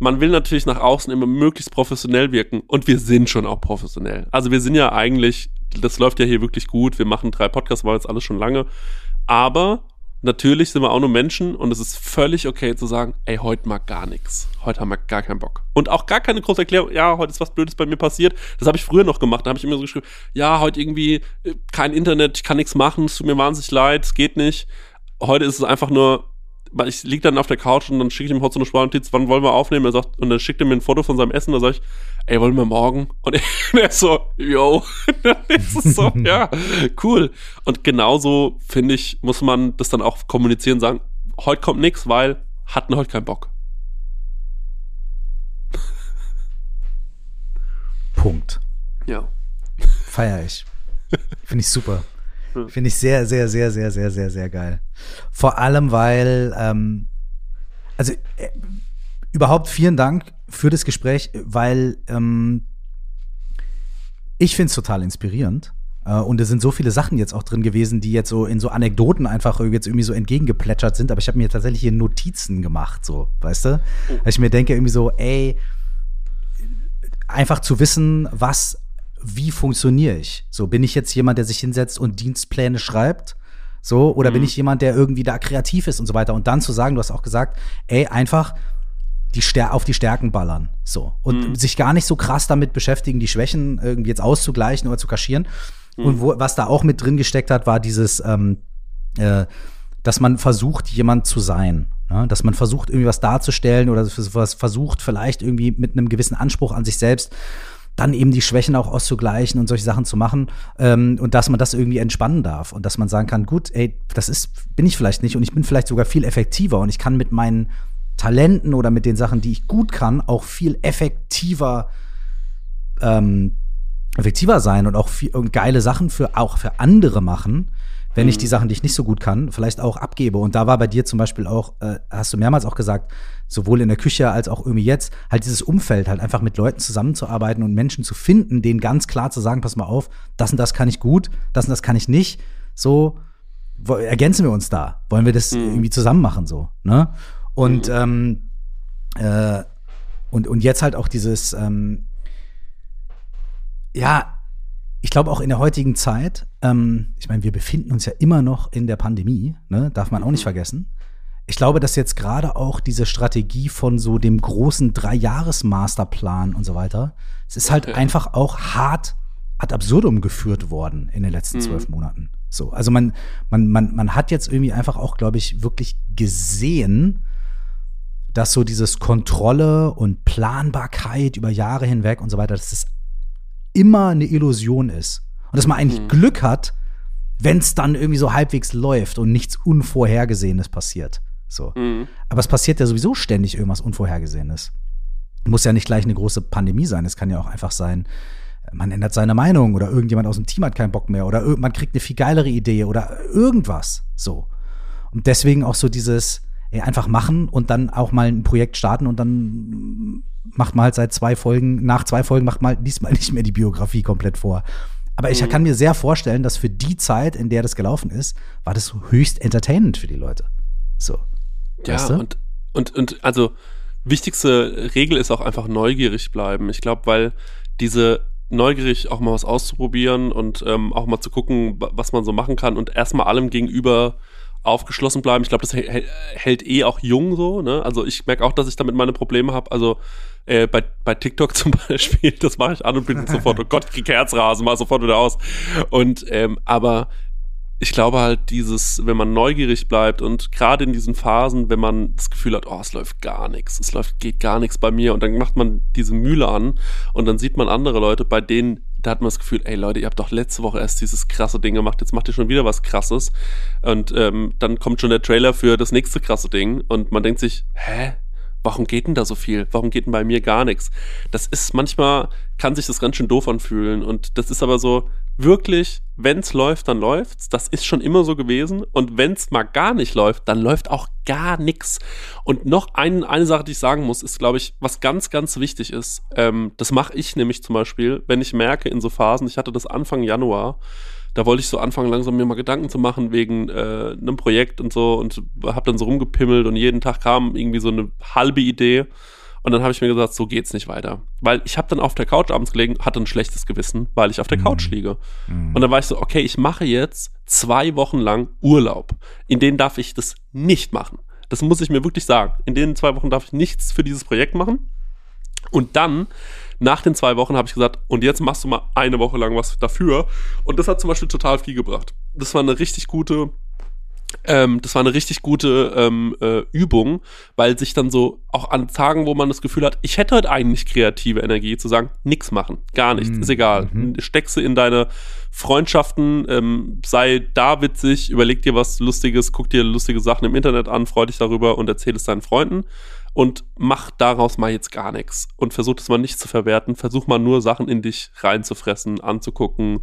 man will natürlich nach außen immer möglichst professionell wirken und wir sind schon auch professionell. Also wir sind ja eigentlich, das läuft ja hier wirklich gut. Wir machen drei Podcasts, war jetzt alles schon lange. Aber natürlich sind wir auch nur Menschen und es ist völlig okay zu sagen, ey, heute mag gar nichts. Heute haben wir gar keinen Bock. Und auch gar keine große Erklärung, ja, heute ist was Blödes bei mir passiert. Das habe ich früher noch gemacht. Da habe ich immer so geschrieben, ja, heute irgendwie äh, kein Internet, ich kann nichts machen, es tut mir wahnsinnig leid, es geht nicht. Heute ist es einfach nur, ich liege dann auf der Couch und dann schicke ich ihm heute so eine Sprachnotiz, wann wollen wir aufnehmen? Er sagt, und dann schickt er mir ein Foto von seinem Essen, da sage ich, ey, wollen wir morgen? Und er so, yo, dann ist es so, ja, cool. Und genauso, finde ich, muss man das dann auch kommunizieren, sagen, heute kommt nichts, weil hatten heute keinen Bock. Punkt. Ja. Feier ich. Finde ich super. Finde ich sehr, sehr, sehr, sehr, sehr, sehr, sehr geil. Vor allem, weil, ähm, also äh, überhaupt vielen Dank für das Gespräch, weil ähm, ich finde es total inspirierend. Äh, und es sind so viele Sachen jetzt auch drin gewesen, die jetzt so in so Anekdoten einfach jetzt irgendwie so entgegengeplätschert sind. Aber ich habe mir tatsächlich hier Notizen gemacht, so, weißt du? Oh. Weil ich mir denke irgendwie so, ey, einfach zu wissen, was wie funktioniere ich? So, bin ich jetzt jemand, der sich hinsetzt und Dienstpläne schreibt? So, oder mhm. bin ich jemand, der irgendwie da kreativ ist und so weiter? Und dann zu sagen, du hast auch gesagt, ey, einfach die Stär auf die Stärken ballern. So. Und mhm. sich gar nicht so krass damit beschäftigen, die Schwächen irgendwie jetzt auszugleichen oder zu kaschieren. Mhm. Und wo, was da auch mit drin gesteckt hat, war dieses, ähm, äh, dass man versucht, jemand zu sein. Ne? Dass man versucht, irgendwie was darzustellen oder was versucht, vielleicht irgendwie mit einem gewissen Anspruch an sich selbst dann eben die Schwächen auch auszugleichen und solche Sachen zu machen ähm, und dass man das irgendwie entspannen darf und dass man sagen kann, gut, ey, das ist, bin ich vielleicht nicht und ich bin vielleicht sogar viel effektiver und ich kann mit meinen Talenten oder mit den Sachen, die ich gut kann, auch viel effektiver ähm, effektiver sein und auch viel, und geile Sachen für auch für andere machen, wenn mhm. ich die Sachen, die ich nicht so gut kann, vielleicht auch abgebe. Und da war bei dir zum Beispiel auch, äh, hast du mehrmals auch gesagt, sowohl in der Küche als auch irgendwie jetzt, halt dieses Umfeld, halt einfach mit Leuten zusammenzuarbeiten und Menschen zu finden, denen ganz klar zu sagen, pass mal auf, das und das kann ich gut, das und das kann ich nicht. So ergänzen wir uns da. Wollen wir das mhm. irgendwie zusammen machen, so, ne? Und, mhm. ähm, äh, und, und jetzt halt auch dieses, ähm, ja, ich glaube auch in der heutigen Zeit, ähm, ich meine, wir befinden uns ja immer noch in der Pandemie, ne? darf man auch nicht mhm. vergessen. Ich glaube, dass jetzt gerade auch diese Strategie von so dem großen Drei-Jahres-Masterplan und so weiter, es ist halt ja. einfach auch hart ad absurdum geführt worden in den letzten mhm. zwölf Monaten. So, also man, man, man, man hat jetzt irgendwie einfach auch, glaube ich, wirklich gesehen, dass so dieses Kontrolle und Planbarkeit über Jahre hinweg und so weiter, dass es immer eine Illusion ist. Und dass man eigentlich mhm. Glück hat, wenn es dann irgendwie so halbwegs läuft und nichts Unvorhergesehenes passiert. So. Mhm. Aber es passiert ja sowieso ständig irgendwas Unvorhergesehenes. Muss ja nicht gleich eine große Pandemie sein. Es kann ja auch einfach sein, man ändert seine Meinung oder irgendjemand aus dem Team hat keinen Bock mehr oder man kriegt eine viel geilere Idee oder irgendwas. So. Und deswegen auch so dieses ey, einfach machen und dann auch mal ein Projekt starten und dann macht man halt seit zwei Folgen, nach zwei Folgen macht man diesmal nicht mehr die Biografie komplett vor. Aber ich mhm. kann mir sehr vorstellen, dass für die Zeit, in der das gelaufen ist, war das höchst entertainend für die Leute. So. Ja, weißt du? und, und, und also wichtigste Regel ist auch einfach neugierig bleiben. Ich glaube, weil diese neugierig auch mal was auszuprobieren und ähm, auch mal zu gucken, was man so machen kann und erstmal allem gegenüber aufgeschlossen bleiben. Ich glaube, das hält eh auch jung so. Ne? Also ich merke auch, dass ich damit meine Probleme habe. Also äh, bei, bei TikTok zum Beispiel, das mache ich an und bin sofort, oh Gott, ich Herzrasen, mal sofort wieder aus. Und ähm, aber ich glaube halt, dieses, wenn man neugierig bleibt und gerade in diesen Phasen, wenn man das Gefühl hat, oh, es läuft gar nichts, es läuft, geht gar nichts bei mir und dann macht man diese Mühle an und dann sieht man andere Leute, bei denen, da hat man das Gefühl, ey Leute, ihr habt doch letzte Woche erst dieses krasse Ding gemacht, jetzt macht ihr schon wieder was krasses und ähm, dann kommt schon der Trailer für das nächste krasse Ding und man denkt sich, hä? Warum geht denn da so viel? Warum geht denn bei mir gar nichts? Das ist manchmal, kann sich das ganz schön doof anfühlen. Und das ist aber so, wirklich, wenn's läuft, dann läuft's. Das ist schon immer so gewesen. Und wenn's mal gar nicht läuft, dann läuft auch gar nichts. Und noch ein, eine Sache, die ich sagen muss, ist, glaube ich, was ganz, ganz wichtig ist. Ähm, das mache ich nämlich zum Beispiel, wenn ich merke in so Phasen, ich hatte das Anfang Januar, da wollte ich so anfangen, langsam mir mal Gedanken zu machen wegen äh, einem Projekt und so und habe dann so rumgepimmelt und jeden Tag kam irgendwie so eine halbe Idee. Und dann habe ich mir gesagt, so geht's nicht weiter. Weil ich habe dann auf der Couch abends gelegen, hatte ein schlechtes Gewissen, weil ich auf der Couch mhm. liege. Mhm. Und dann war ich so, okay, ich mache jetzt zwei Wochen lang Urlaub. In denen darf ich das nicht machen. Das muss ich mir wirklich sagen. In den zwei Wochen darf ich nichts für dieses Projekt machen. Und dann, nach den zwei Wochen, habe ich gesagt, und jetzt machst du mal eine Woche lang was dafür. Und das hat zum Beispiel total viel gebracht. Das war eine richtig gute ähm, das war eine richtig gute ähm, äh, Übung, weil sich dann so auch an Tagen, wo man das Gefühl hat, ich hätte heute eigentlich kreative Energie, zu sagen, nix machen, gar nichts, mhm. ist egal. Mhm. Steck sie in deine Freundschaften, ähm, sei da witzig, überleg dir was Lustiges, guck dir lustige Sachen im Internet an, freu dich darüber und erzähl es deinen Freunden und mach daraus mal jetzt gar nichts und versuch das mal nicht zu verwerten, versuch mal nur Sachen in dich reinzufressen, anzugucken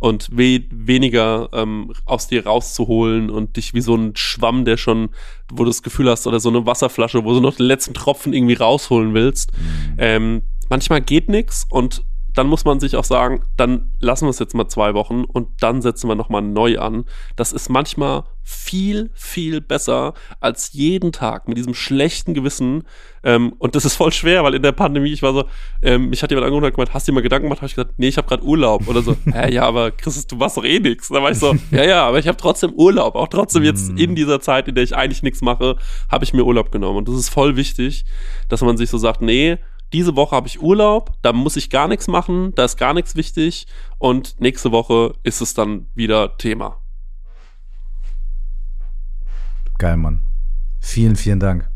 und we weniger ähm, aus dir rauszuholen und dich wie so ein Schwamm, der schon, wo du das Gefühl hast, oder so eine Wasserflasche, wo du noch den letzten Tropfen irgendwie rausholen willst. Mhm. Ähm, manchmal geht nichts und dann muss man sich auch sagen, dann lassen wir es jetzt mal zwei Wochen und dann setzen wir nochmal neu an. Das ist manchmal viel, viel besser als jeden Tag mit diesem schlechten Gewissen. Ähm, und das ist voll schwer, weil in der Pandemie, ich war so, ähm, mich hat jemand angerufen und gemeint, hast du dir mal Gedanken gemacht? Habe ich gesagt, nee, ich habe gerade Urlaub. Oder so, hä, ja, aber Chris, du machst doch eh nichts. Da war ich so, ja, ja, aber ich habe trotzdem Urlaub. Auch trotzdem jetzt mhm. in dieser Zeit, in der ich eigentlich nichts mache, habe ich mir Urlaub genommen. Und das ist voll wichtig, dass man sich so sagt, nee, diese Woche habe ich Urlaub, da muss ich gar nichts machen, da ist gar nichts wichtig und nächste Woche ist es dann wieder Thema. Geil, Mann. Vielen, vielen Dank.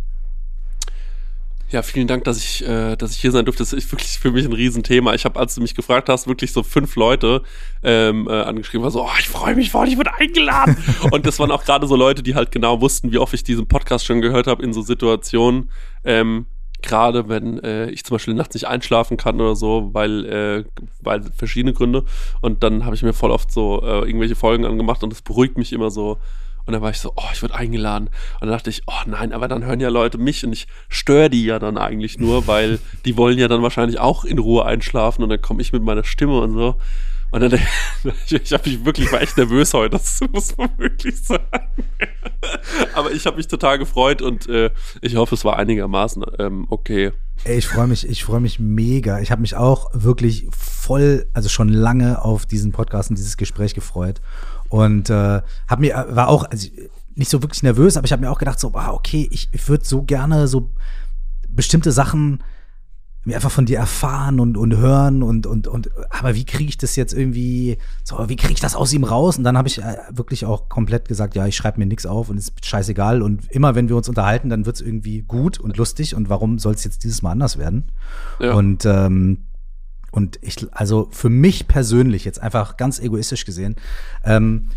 Ja, vielen Dank, dass ich, äh, dass ich hier sein durfte. Das ist wirklich für mich ein Riesenthema. Ich habe, als du mich gefragt hast, wirklich so fünf Leute ähm, äh, angeschrieben, war so, oh, ich freue mich voll, ich wurde eingeladen. und das waren auch gerade so Leute, die halt genau wussten, wie oft ich diesen Podcast schon gehört habe in so Situationen. Ähm, gerade wenn äh, ich zum Beispiel nachts nicht einschlafen kann oder so, weil, äh, weil verschiedene Gründe. Und dann habe ich mir voll oft so äh, irgendwelche Folgen angemacht und das beruhigt mich immer so. Und dann war ich so, oh, ich wurde eingeladen. Und dann dachte ich, oh nein, aber dann hören ja Leute mich und ich störe die ja dann eigentlich nur, weil die wollen ja dann wahrscheinlich auch in Ruhe einschlafen und dann komme ich mit meiner Stimme und so. Und dann, ich, habe mich wirklich, war echt nervös heute, das muss man wirklich sagen. Aber ich habe mich total gefreut und äh, ich hoffe, es war einigermaßen ähm, okay. Ey, ich freue mich, ich freue mich mega. Ich habe mich auch wirklich voll, also schon lange auf diesen Podcast und dieses Gespräch gefreut. Und äh, habe mir, war auch, also nicht so wirklich nervös, aber ich habe mir auch gedacht, so, ah, okay, ich, ich würde so gerne so bestimmte Sachen einfach von dir erfahren und, und hören und, und, und, aber wie kriege ich das jetzt irgendwie, so, wie kriege ich das aus ihm raus? Und dann habe ich äh, wirklich auch komplett gesagt, ja, ich schreibe mir nichts auf und ist scheißegal. Und immer wenn wir uns unterhalten, dann wird es irgendwie gut und lustig und warum soll es jetzt dieses Mal anders werden? Ja. Und, ähm, und ich, also für mich persönlich, jetzt einfach ganz egoistisch gesehen, ähm,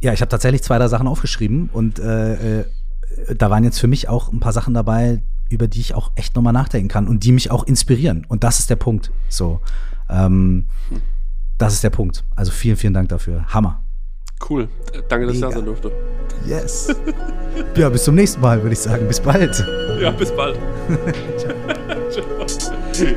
ja, ich habe tatsächlich zwei, drei Sachen aufgeschrieben und äh, äh, da waren jetzt für mich auch ein paar Sachen dabei, über die ich auch echt nochmal nachdenken kann und die mich auch inspirieren. Und das ist der Punkt. So, ähm, das ist der Punkt. Also vielen, vielen Dank dafür. Hammer. Cool. Danke, dass Mega. ich da sein durfte. Yes. ja, bis zum nächsten Mal, würde ich sagen. Bis bald. Ja, bis bald. Ciao. Ciao.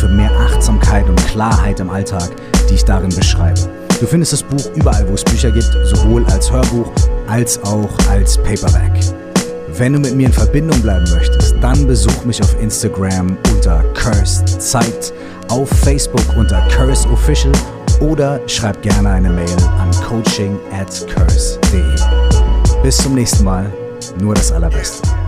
für mehr Achtsamkeit und Klarheit im Alltag, die ich darin beschreibe. Du findest das Buch überall, wo es Bücher gibt, sowohl als Hörbuch als auch als Paperback. Wenn du mit mir in Verbindung bleiben möchtest, dann besuch mich auf Instagram unter Cursed Zeit, auf Facebook unter Curse Official oder schreib gerne eine Mail an coaching at curse.de. Bis zum nächsten Mal, nur das Allerbeste.